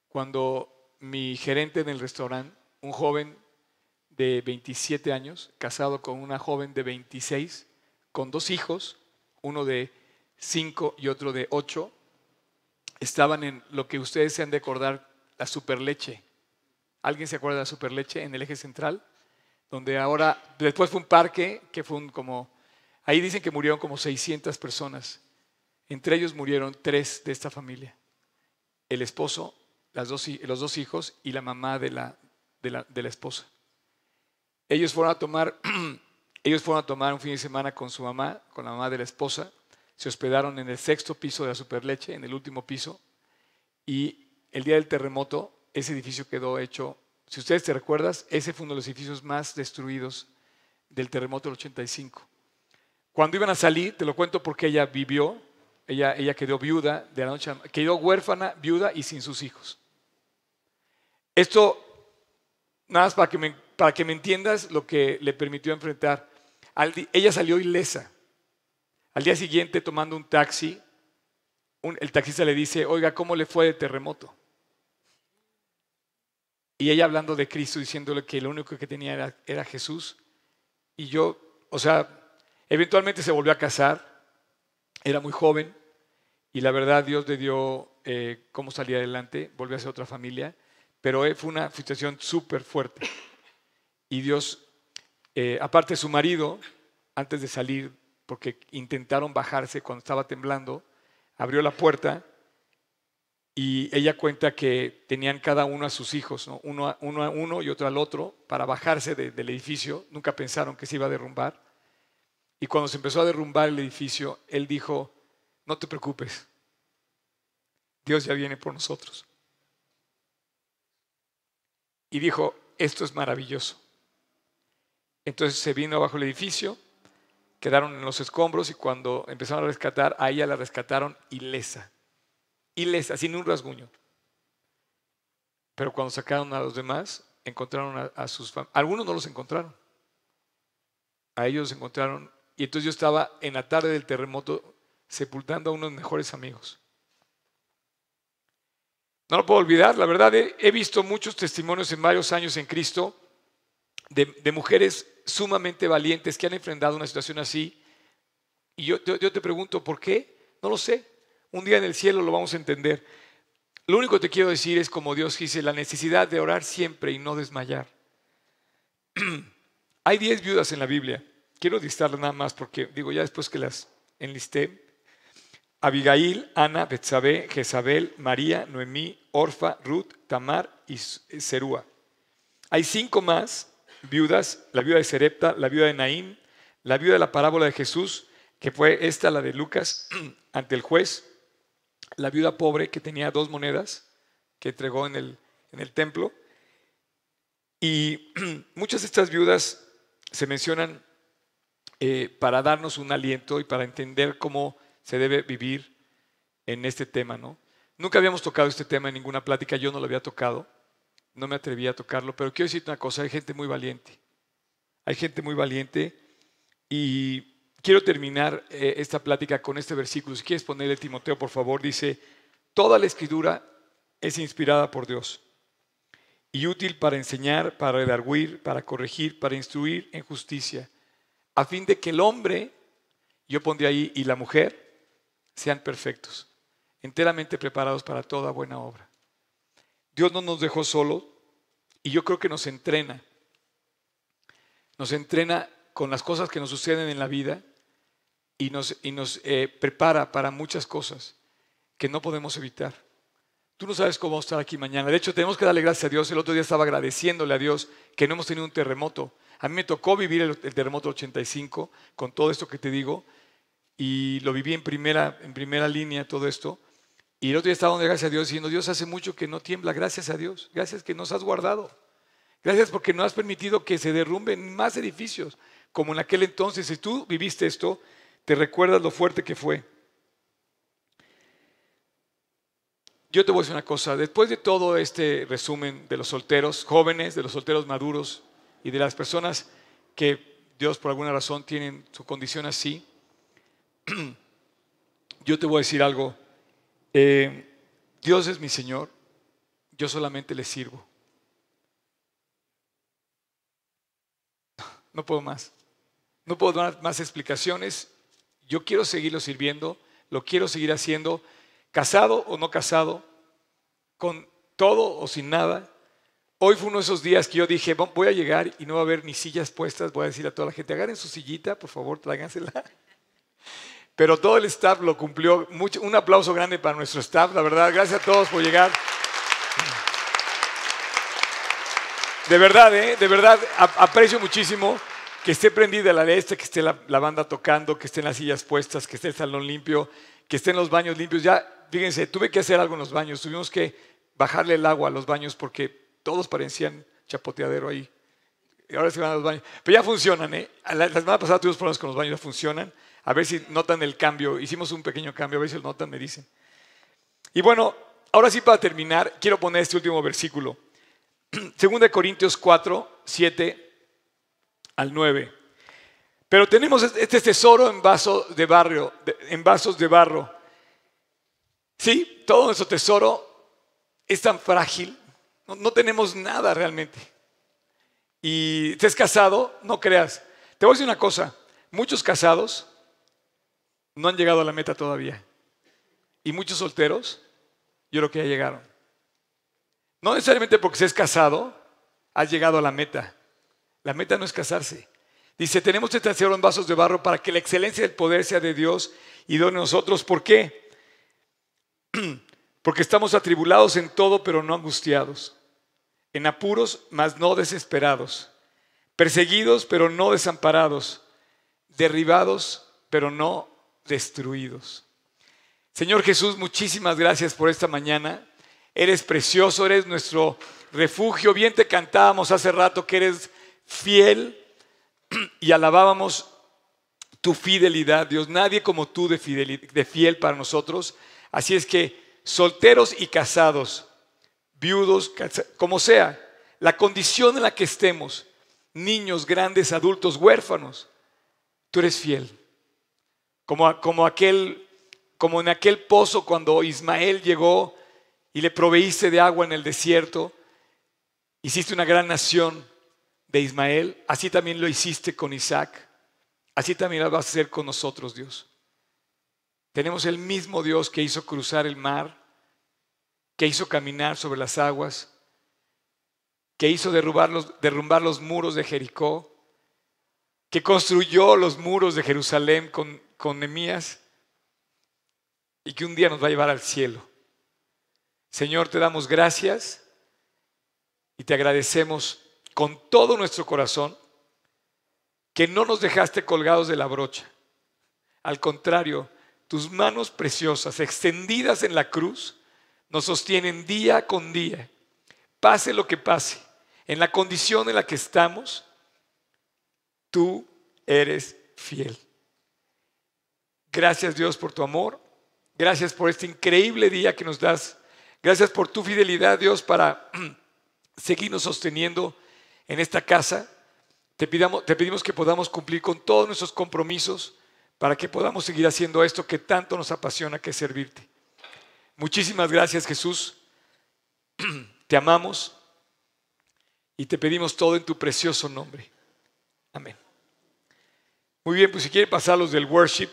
cuando mi gerente en el restaurante, un joven de 27 años, casado con una joven de 26, con dos hijos, uno de 5 y otro de 8, estaban en lo que ustedes se han de acordar, la superleche. ¿Alguien se acuerda de la superleche en el eje central? Donde ahora, después fue un parque que fue un como, ahí dicen que murieron como 600 personas. Entre ellos murieron tres de esta familia. El esposo, las dos los dos hijos y la mamá de la, de la, de la esposa. Ellos fueron a tomar, ellos fueron a tomar un fin de semana con su mamá, con la mamá de la esposa. Se hospedaron en el sexto piso de la Superleche, en el último piso. Y el día del terremoto, ese edificio quedó hecho. Si ustedes te recuerdas, ese fue uno de los edificios más destruidos del terremoto del 85. Cuando iban a salir, te lo cuento porque ella vivió, ella, ella quedó viuda de la noche, quedó huérfana, viuda y sin sus hijos. Esto, nada más para que me, para que me entiendas lo que le permitió enfrentar. ella salió ilesa. Al día siguiente, tomando un taxi, el taxista le dice, oiga, ¿cómo le fue de terremoto? Y ella hablando de Cristo, diciéndole que lo único que tenía era, Jesús. Y yo, o sea, eventualmente se volvió a casar, era muy joven, y la verdad Dios le dio eh, cómo salir adelante, volvió a ser otra familia, pero eh, fue una situación súper fuerte. Y Dios, eh, aparte su marido, antes de salir, porque intentaron bajarse cuando estaba temblando, abrió la puerta y ella cuenta que tenían cada uno a sus hijos, uno, a, uno a y otro al otro, para bajarse del edificio. Nunca pensaron que se iba a derrumbar. Y cuando se empezó a derrumbar el edificio, él dijo, no te preocupes, Dios ya viene por nosotros. Y dijo, esto es maravilloso. Entonces se vino abajo el edificio, quedaron en los escombros y cuando empezaron a rescatar, a ella la rescataron ilesa. Ilesa, sin un rasguño. Pero cuando sacaron a los demás, encontraron a, sus familias. Algunos no los encontraron. A ellos los encontraron. Y entonces yo estaba en la tarde del terremoto sepultando a unos mejores amigos. No lo puedo olvidar, la verdad, he, visto muchos testimonios en varios años en Cristo de, mujeres sumamente valientes que han enfrentado una situación así. Y yo, te pregunto, ¿por qué? No lo sé. Un día en el cielo lo vamos a entender. Lo único que te quiero decir es, como Dios dice, la necesidad de orar siempre y no desmayar. Hay diez viudas en la Biblia. Quiero listarlas nada más porque, digo, ya después que las enlisté, Abigail, Ana, Betsabé, Jezabel, María, Noemí, Orfa, Ruth, Tamar y Serúa. Hay cinco más viudas, la viuda de Serepta, la viuda de Naín, la viuda de la parábola de Jesús, que fue esta, la de Lucas, ante el juez, la viuda pobre que tenía dos monedas que entregó en el, en el templo. Y muchas de estas viudas se mencionan eh, para darnos un aliento y para entender cómo se debe vivir en este tema, ¿no? Nunca habíamos tocado este tema en ninguna plática, yo no lo había tocado, no me atreví a tocarlo, pero quiero decirte una cosa, hay gente muy valiente, hay gente muy valiente y quiero terminar eh, esta plática con este versículo. Si quieres ponerle Timoteo, por favor, dice, toda la escritura es inspirada por Dios y útil para enseñar, para redarguir, para corregir, para instruir en justicia, a fin de que el hombre, yo pondría ahí, y la mujer, sean perfectos, enteramente preparados para toda buena obra. Dios no nos dejó solo y yo creo que nos entrena. Nos entrena con las cosas que nos suceden en la vida y nos, y nos eh, prepara para muchas cosas que no podemos evitar. Tú no sabes cómo estar aquí mañana. De hecho, tenemos que darle gracias a Dios. El otro día estaba agradeciéndole a Dios que no hemos tenido un terremoto. A mí me tocó vivir el, el terremoto 85 con todo esto que te digo y lo viví en primera, en primera línea todo esto. Y el otro día estaba donde gracias a Dios diciendo, Dios hace mucho que no tiembla, gracias a Dios, gracias que nos has guardado. Gracias porque no has permitido que se derrumben más edificios como en aquel entonces. Si tú viviste esto, te recuerdas lo fuerte que fue. Yo te voy a decir una cosa, después de todo este resumen de los solteros jóvenes, de los solteros maduros y de las personas que Dios por alguna razón tienen su condición así, yo te voy a decir algo. Eh, Dios es mi Señor, yo solamente le sirvo. No puedo más. No puedo dar más explicaciones. Yo quiero seguirlo sirviendo, lo quiero seguir haciendo, casado o no casado, con todo o sin nada. Hoy fue uno de esos días que yo dije, voy a llegar y no va a haber ni sillas puestas, voy a decir a toda la gente, agarren su sillita, por favor, tráigansela. Pero todo el staff lo cumplió. un aplauso grande para nuestro staff, la verdad. Gracias a todos por llegar. De verdad, ¿eh? de verdad, aprecio muchísimo que esté prendida la de que esté la, banda tocando, que estén las sillas puestas, que esté el salón limpio, que estén los baños limpios. Ya, fíjense, tuve que hacer algo en los baños. Tuvimos que bajarle el agua a los baños porque todos parecían chapoteadero ahí. Y ahora se van a los baños. Pero ya funcionan, ¿eh? La, semana pasada tuvimos problemas con los baños, ya funcionan a ver si notan el cambio. Hicimos un pequeño cambio, a ver si lo notan, me dicen. Y bueno, ahora sí para terminar, quiero poner este último versículo. 2 Corintios 4, 7 al 9. Pero tenemos este tesoro en vasos de barrio, en vasos de barro. Sí, todo nuestro tesoro es tan frágil, no, no tenemos nada realmente. Y estés casado, no creas. Te voy a decir una cosa, muchos casados no han llegado a la meta todavía. Y muchos solteros, yo creo que ya llegaron. No necesariamente porque seas casado, has llegado a la meta. La meta no es casarse. Dice, tenemos este tesoro en vasos de barro para que la excelencia del poder sea de Dios y de nosotros. ¿Por qué? Porque estamos atribulados en todo, pero no angustiados. En apuros, mas no desesperados. Perseguidos, pero no desamparados. Derribados, pero no destruidos. Señor Jesús, muchísimas gracias por esta mañana. Eres precioso, eres nuestro refugio. Bien te cantábamos hace rato que eres fiel y alabábamos tu fidelidad, Dios. Nadie como tú de, fiel para nosotros. Así es que solteros y casados, viudos, como sea, la condición en la que estemos, niños, grandes, adultos, huérfanos, tú eres fiel. Como, como, aquel, como en aquel pozo cuando Ismael llegó y le proveíste de agua en el desierto, hiciste una gran nación de Ismael, así también lo hiciste con Isaac, así también lo vas a hacer con nosotros, Dios. Tenemos el mismo Dios que hizo cruzar el mar, que hizo caminar sobre las aguas, que hizo derrumbar los, muros de Jericó, que construyó los muros de Jerusalén con, con Nemías y que un día nos va a llevar al cielo. Señor, te damos gracias y te agradecemos con todo nuestro corazón que no nos dejaste colgados de la brocha. Al contrario, tus manos preciosas, extendidas en la cruz, nos sostienen día con día, pase lo que pase, en la condición en la que estamos, tú eres fiel. Gracias Dios por tu amor. Gracias por este increíble día que nos das. Gracias por tu fidelidad, Dios, para seguirnos sosteniendo en esta casa. Te, pedimos que podamos cumplir con todos nuestros compromisos para que podamos seguir haciendo esto que tanto nos apasiona, que es servirte. Muchísimas gracias, Jesús. Te amamos y te pedimos todo en tu precioso nombre. Amén. Muy bien, pues si quieren pasar los del worship.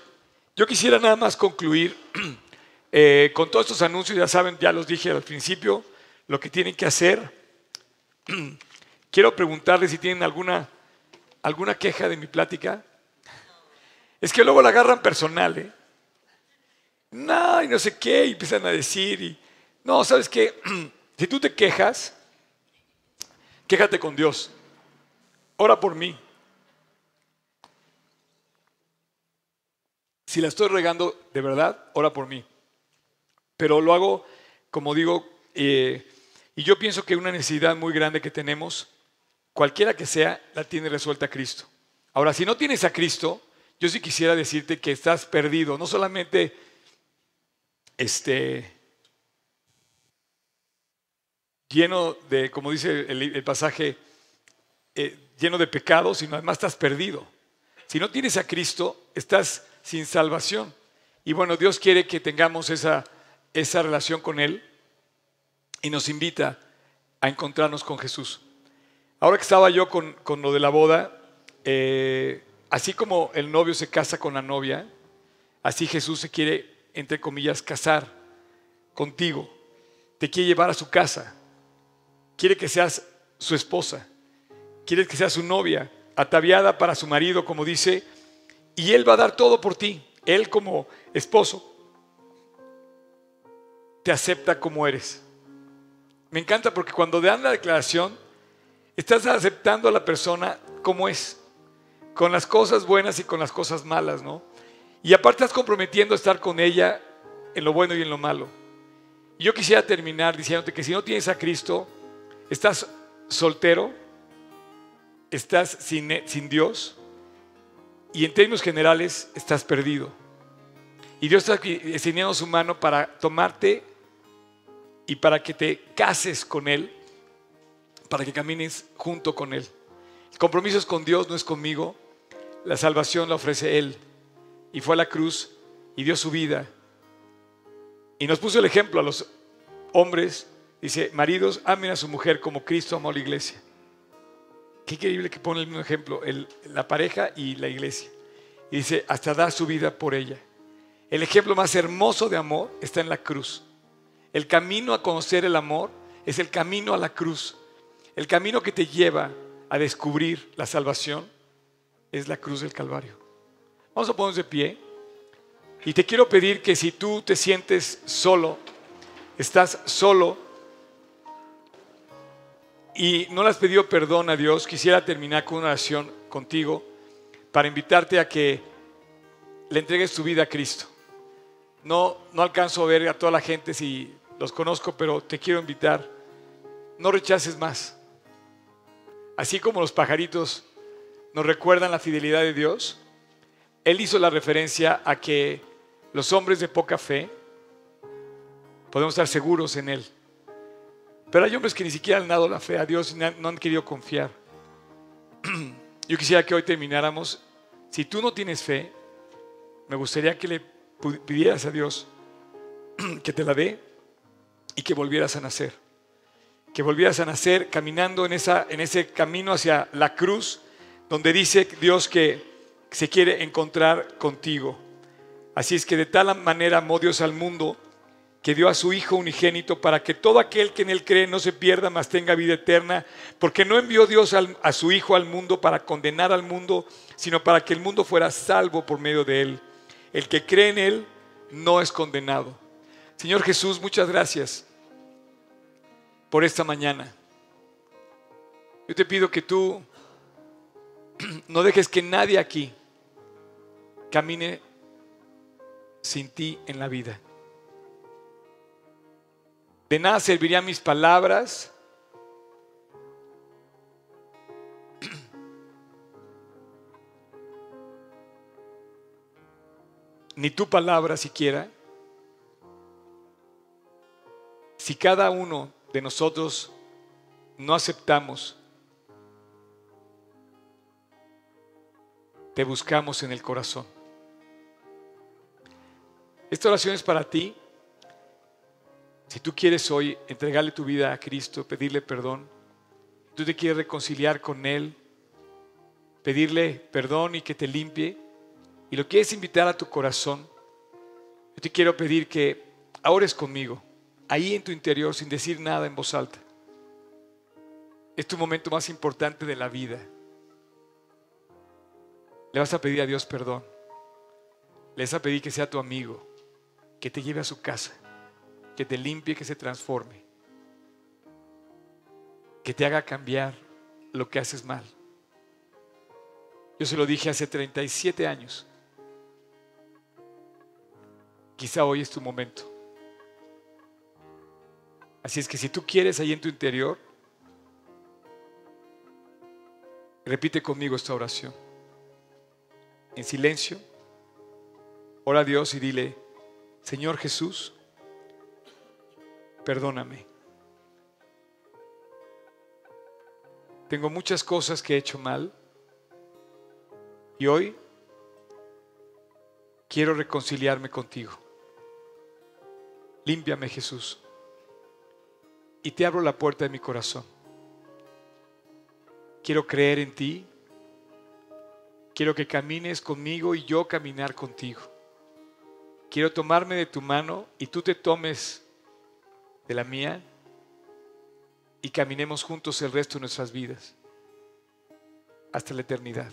Yo quisiera nada más concluir eh, con todos estos anuncios, ya saben, ya los dije al principio, lo que tienen que hacer. Quiero preguntarles si tienen alguna, alguna queja de mi plática. Es que luego la agarran personal, ¿eh? No, y no sé qué, y empiezan a decir, y no, ¿sabes qué? Si tú te quejas, quéjate con Dios. Ora por mí. Si la estoy regando de verdad, ora por mí. Pero lo hago, como digo, eh, y yo pienso que una necesidad muy grande que tenemos, cualquiera que sea, la tiene resuelta Cristo. Ahora, si no tienes a Cristo, yo sí quisiera decirte que estás perdido, no solamente este, lleno de, como dice el, pasaje, eh, lleno de pecados, sino además estás perdido. Si no tienes a Cristo, estás sin salvación. Y bueno, Dios quiere que tengamos esa, esa relación con Él y nos invita a encontrarnos con Jesús. Ahora que estaba yo con, lo de la boda, eh, así como el novio se casa con la novia, así Jesús se quiere, entre comillas, casar contigo. Te quiere llevar a su casa. Quiere que seas su esposa. Quiere que seas su novia, ataviada para su marido, como dice, y Él va a dar todo por ti. Él como esposo te acepta como eres. Me encanta porque cuando dan la declaración, estás aceptando a la persona como es, con las cosas buenas y con las cosas malas, ¿no? Y aparte estás comprometiendo a estar con ella en lo bueno y en lo malo. yo quisiera terminar diciéndote que si no tienes a Cristo, estás soltero, estás sin, sin Dios, y en términos generales estás perdido. Y Dios está extendiendo su mano para tomarte y para que te cases con Él para que camines junto con Él. El compromiso es con Dios, no es conmigo. La salvación la ofrece Él. Y fue a la cruz y dio su vida. Y nos puso el ejemplo a los hombres. Dice, maridos, amen a su mujer como Cristo amó a la iglesia. Qué increíble que pone el mismo ejemplo, la pareja y la iglesia. Y dice, hasta dar su vida por ella. El ejemplo más hermoso de amor está en la cruz. El camino a conocer el amor es el camino a la cruz. El camino que te lleva a descubrir la salvación es la cruz del Calvario. Vamos a ponernos de pie. Y te quiero pedir que si tú te sientes solo, estás solo y no le has pedido perdón a Dios, quisiera terminar con una oración contigo para invitarte a que le entregues tu vida a Cristo. No, no alcanzo a ver a toda la gente si los conozco, pero te quiero invitar. No rechaces más. Así como los pajaritos nos recuerdan la fidelidad de Dios, Él hizo la referencia a que los hombres de poca fe podemos estar seguros en Él. Pero hay hombres que ni siquiera han dado la fe a Dios y no han querido confiar. Yo quisiera que hoy termináramos. Si tú no tienes fe, me gustaría que le pidieras a Dios que te la dé y que volvieras a nacer. Que volvieras a nacer caminando en, esa, en ese camino hacia la cruz, donde dice Dios que se quiere encontrar contigo. Así es que de tal manera amó Dios al mundo que dio a su Hijo unigénito para que todo aquel que en él cree no se pierda, mas tenga vida eterna, porque no envió Dios a su Hijo al mundo para condenar al mundo, sino para que el mundo fuera salvo por medio de él. El que cree en él no es condenado. Señor Jesús, muchas gracias por esta mañana. Yo te pido que tú no dejes que nadie aquí camine sin ti en la vida. De nada servirían mis palabras. Ni tu palabra siquiera. Si cada uno de nosotros no aceptamos, te buscamos en el corazón. Esta oración es para ti. Si tú quieres hoy entregarle tu vida a Cristo, pedirle perdón, tú te quieres reconciliar con Él, pedirle perdón y que te limpie, y lo quieres invitar a tu corazón, yo te quiero pedir que ores conmigo, ahí en tu interior, sin decir nada en voz alta. Es tu momento más importante de la vida. Le vas a pedir a Dios perdón. Le vas a pedir que sea tu amigo, que te lleve a su casa que te limpie, que se transforme, que te haga cambiar lo que haces mal. Yo se lo dije hace 37 años. Quizá hoy es tu momento. Así es que si tú quieres ahí en tu interior, repite conmigo esta oración. En silencio, ora a Dios y dile, Señor Jesús, perdóname. Tengo muchas cosas que he hecho mal y hoy quiero reconciliarme contigo. Límpiame Jesús y te abro la puerta de mi corazón. Quiero creer en ti. Quiero que camines conmigo y yo caminar contigo. Quiero tomarme de tu mano y tú te tomes de la mía y caminemos juntos el resto de nuestras vidas hasta la eternidad.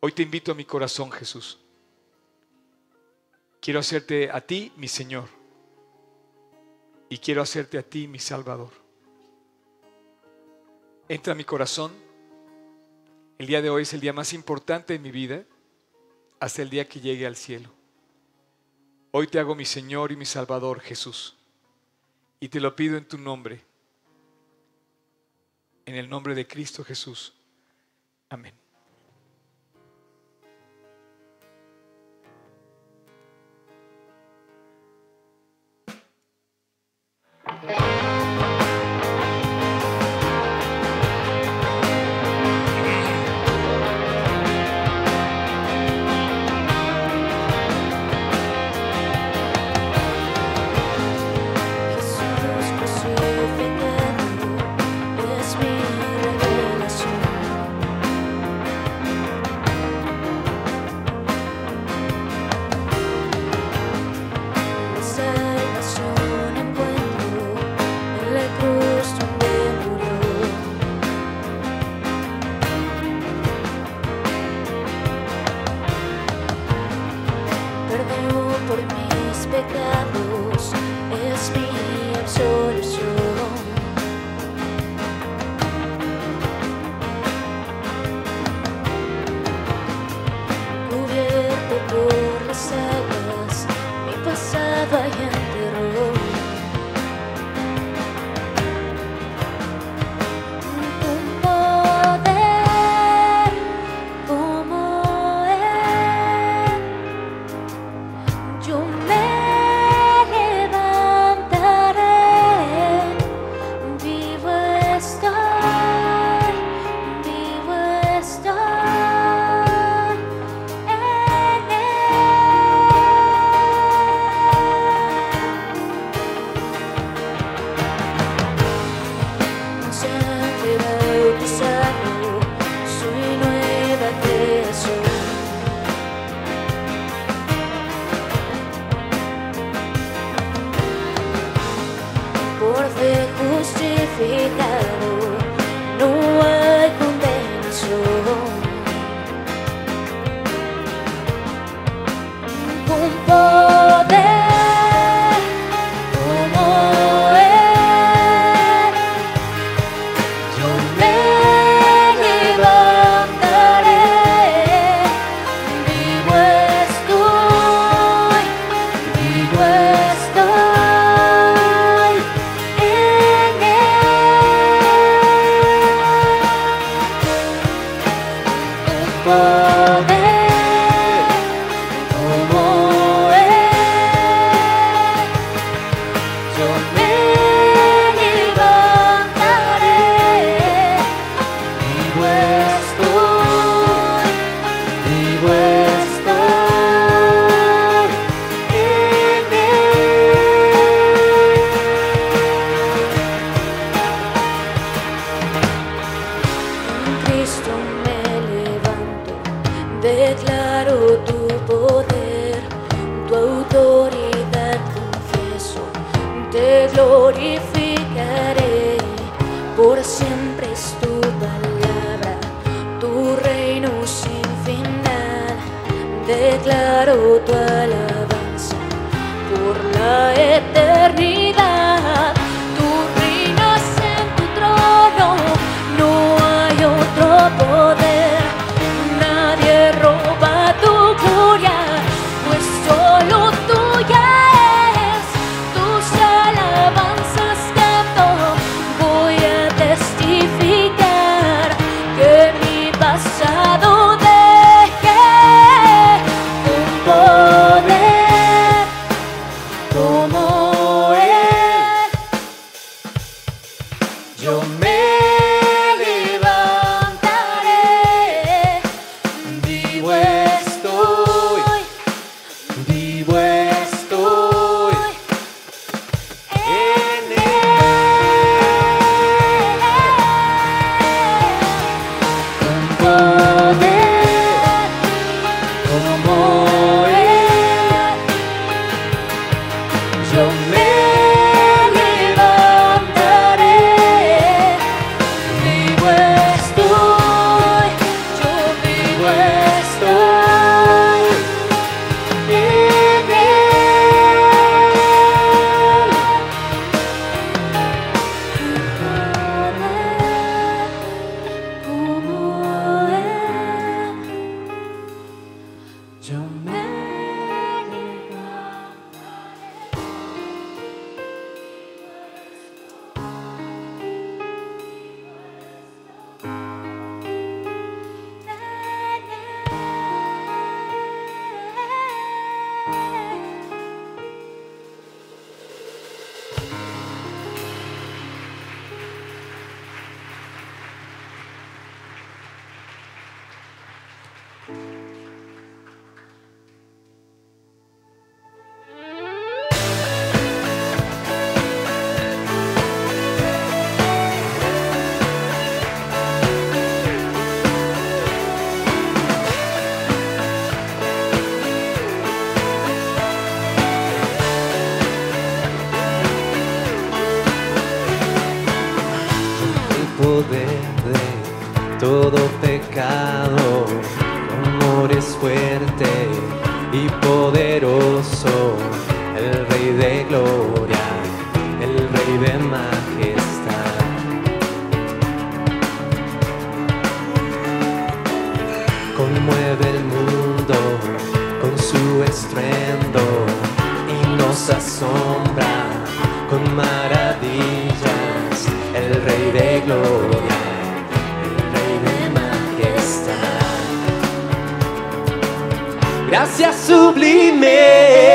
Hoy te invito a mi corazón, Jesús. Quiero hacerte a ti mi Señor y quiero hacerte a ti mi Salvador. Entra a mi corazón. El día de hoy es el día más importante de mi vida hasta el día que llegue al cielo. Hoy te hago mi Señor y mi Salvador, Jesús. Y te lo pido en tu nombre, en el nombre de Cristo Jesús. Amén. asombra con maravillas el Rey de Gloria, el Rey de Majestad. Gracias sublime.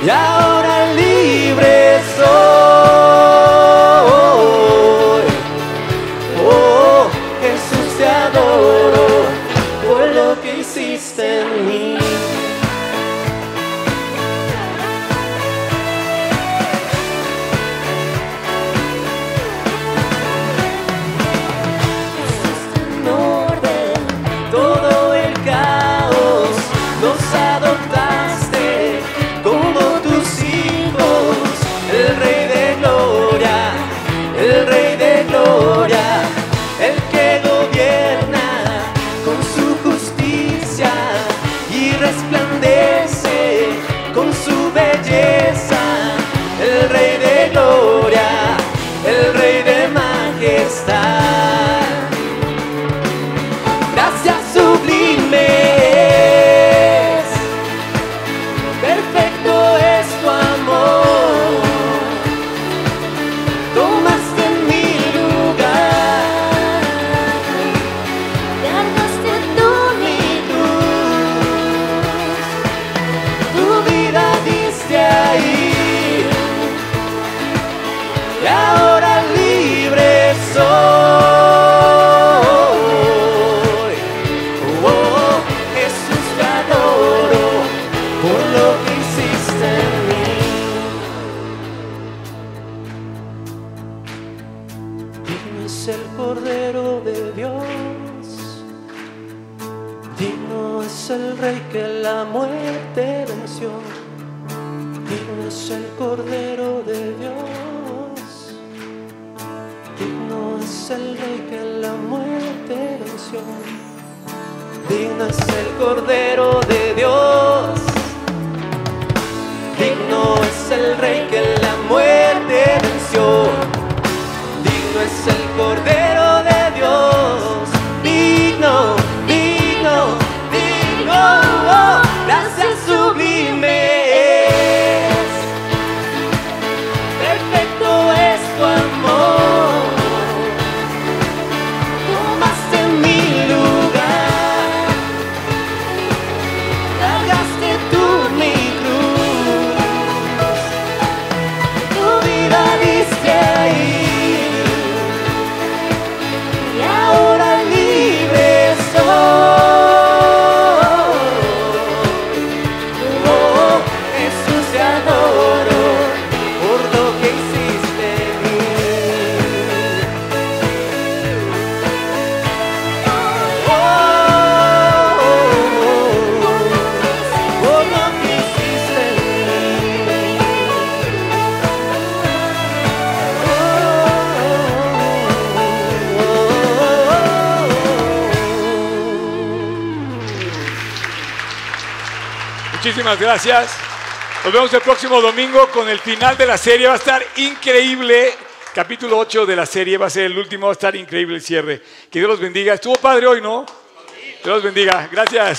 Yeah. Gracias. Nos vemos el próximo domingo con el final de la serie. Va a estar increíble. Capítulo 8 de la serie va a ser el último. Va a estar increíble el cierre. Que Dios los bendiga. Estuvo padre hoy, ¿no? Dios los bendiga. Gracias.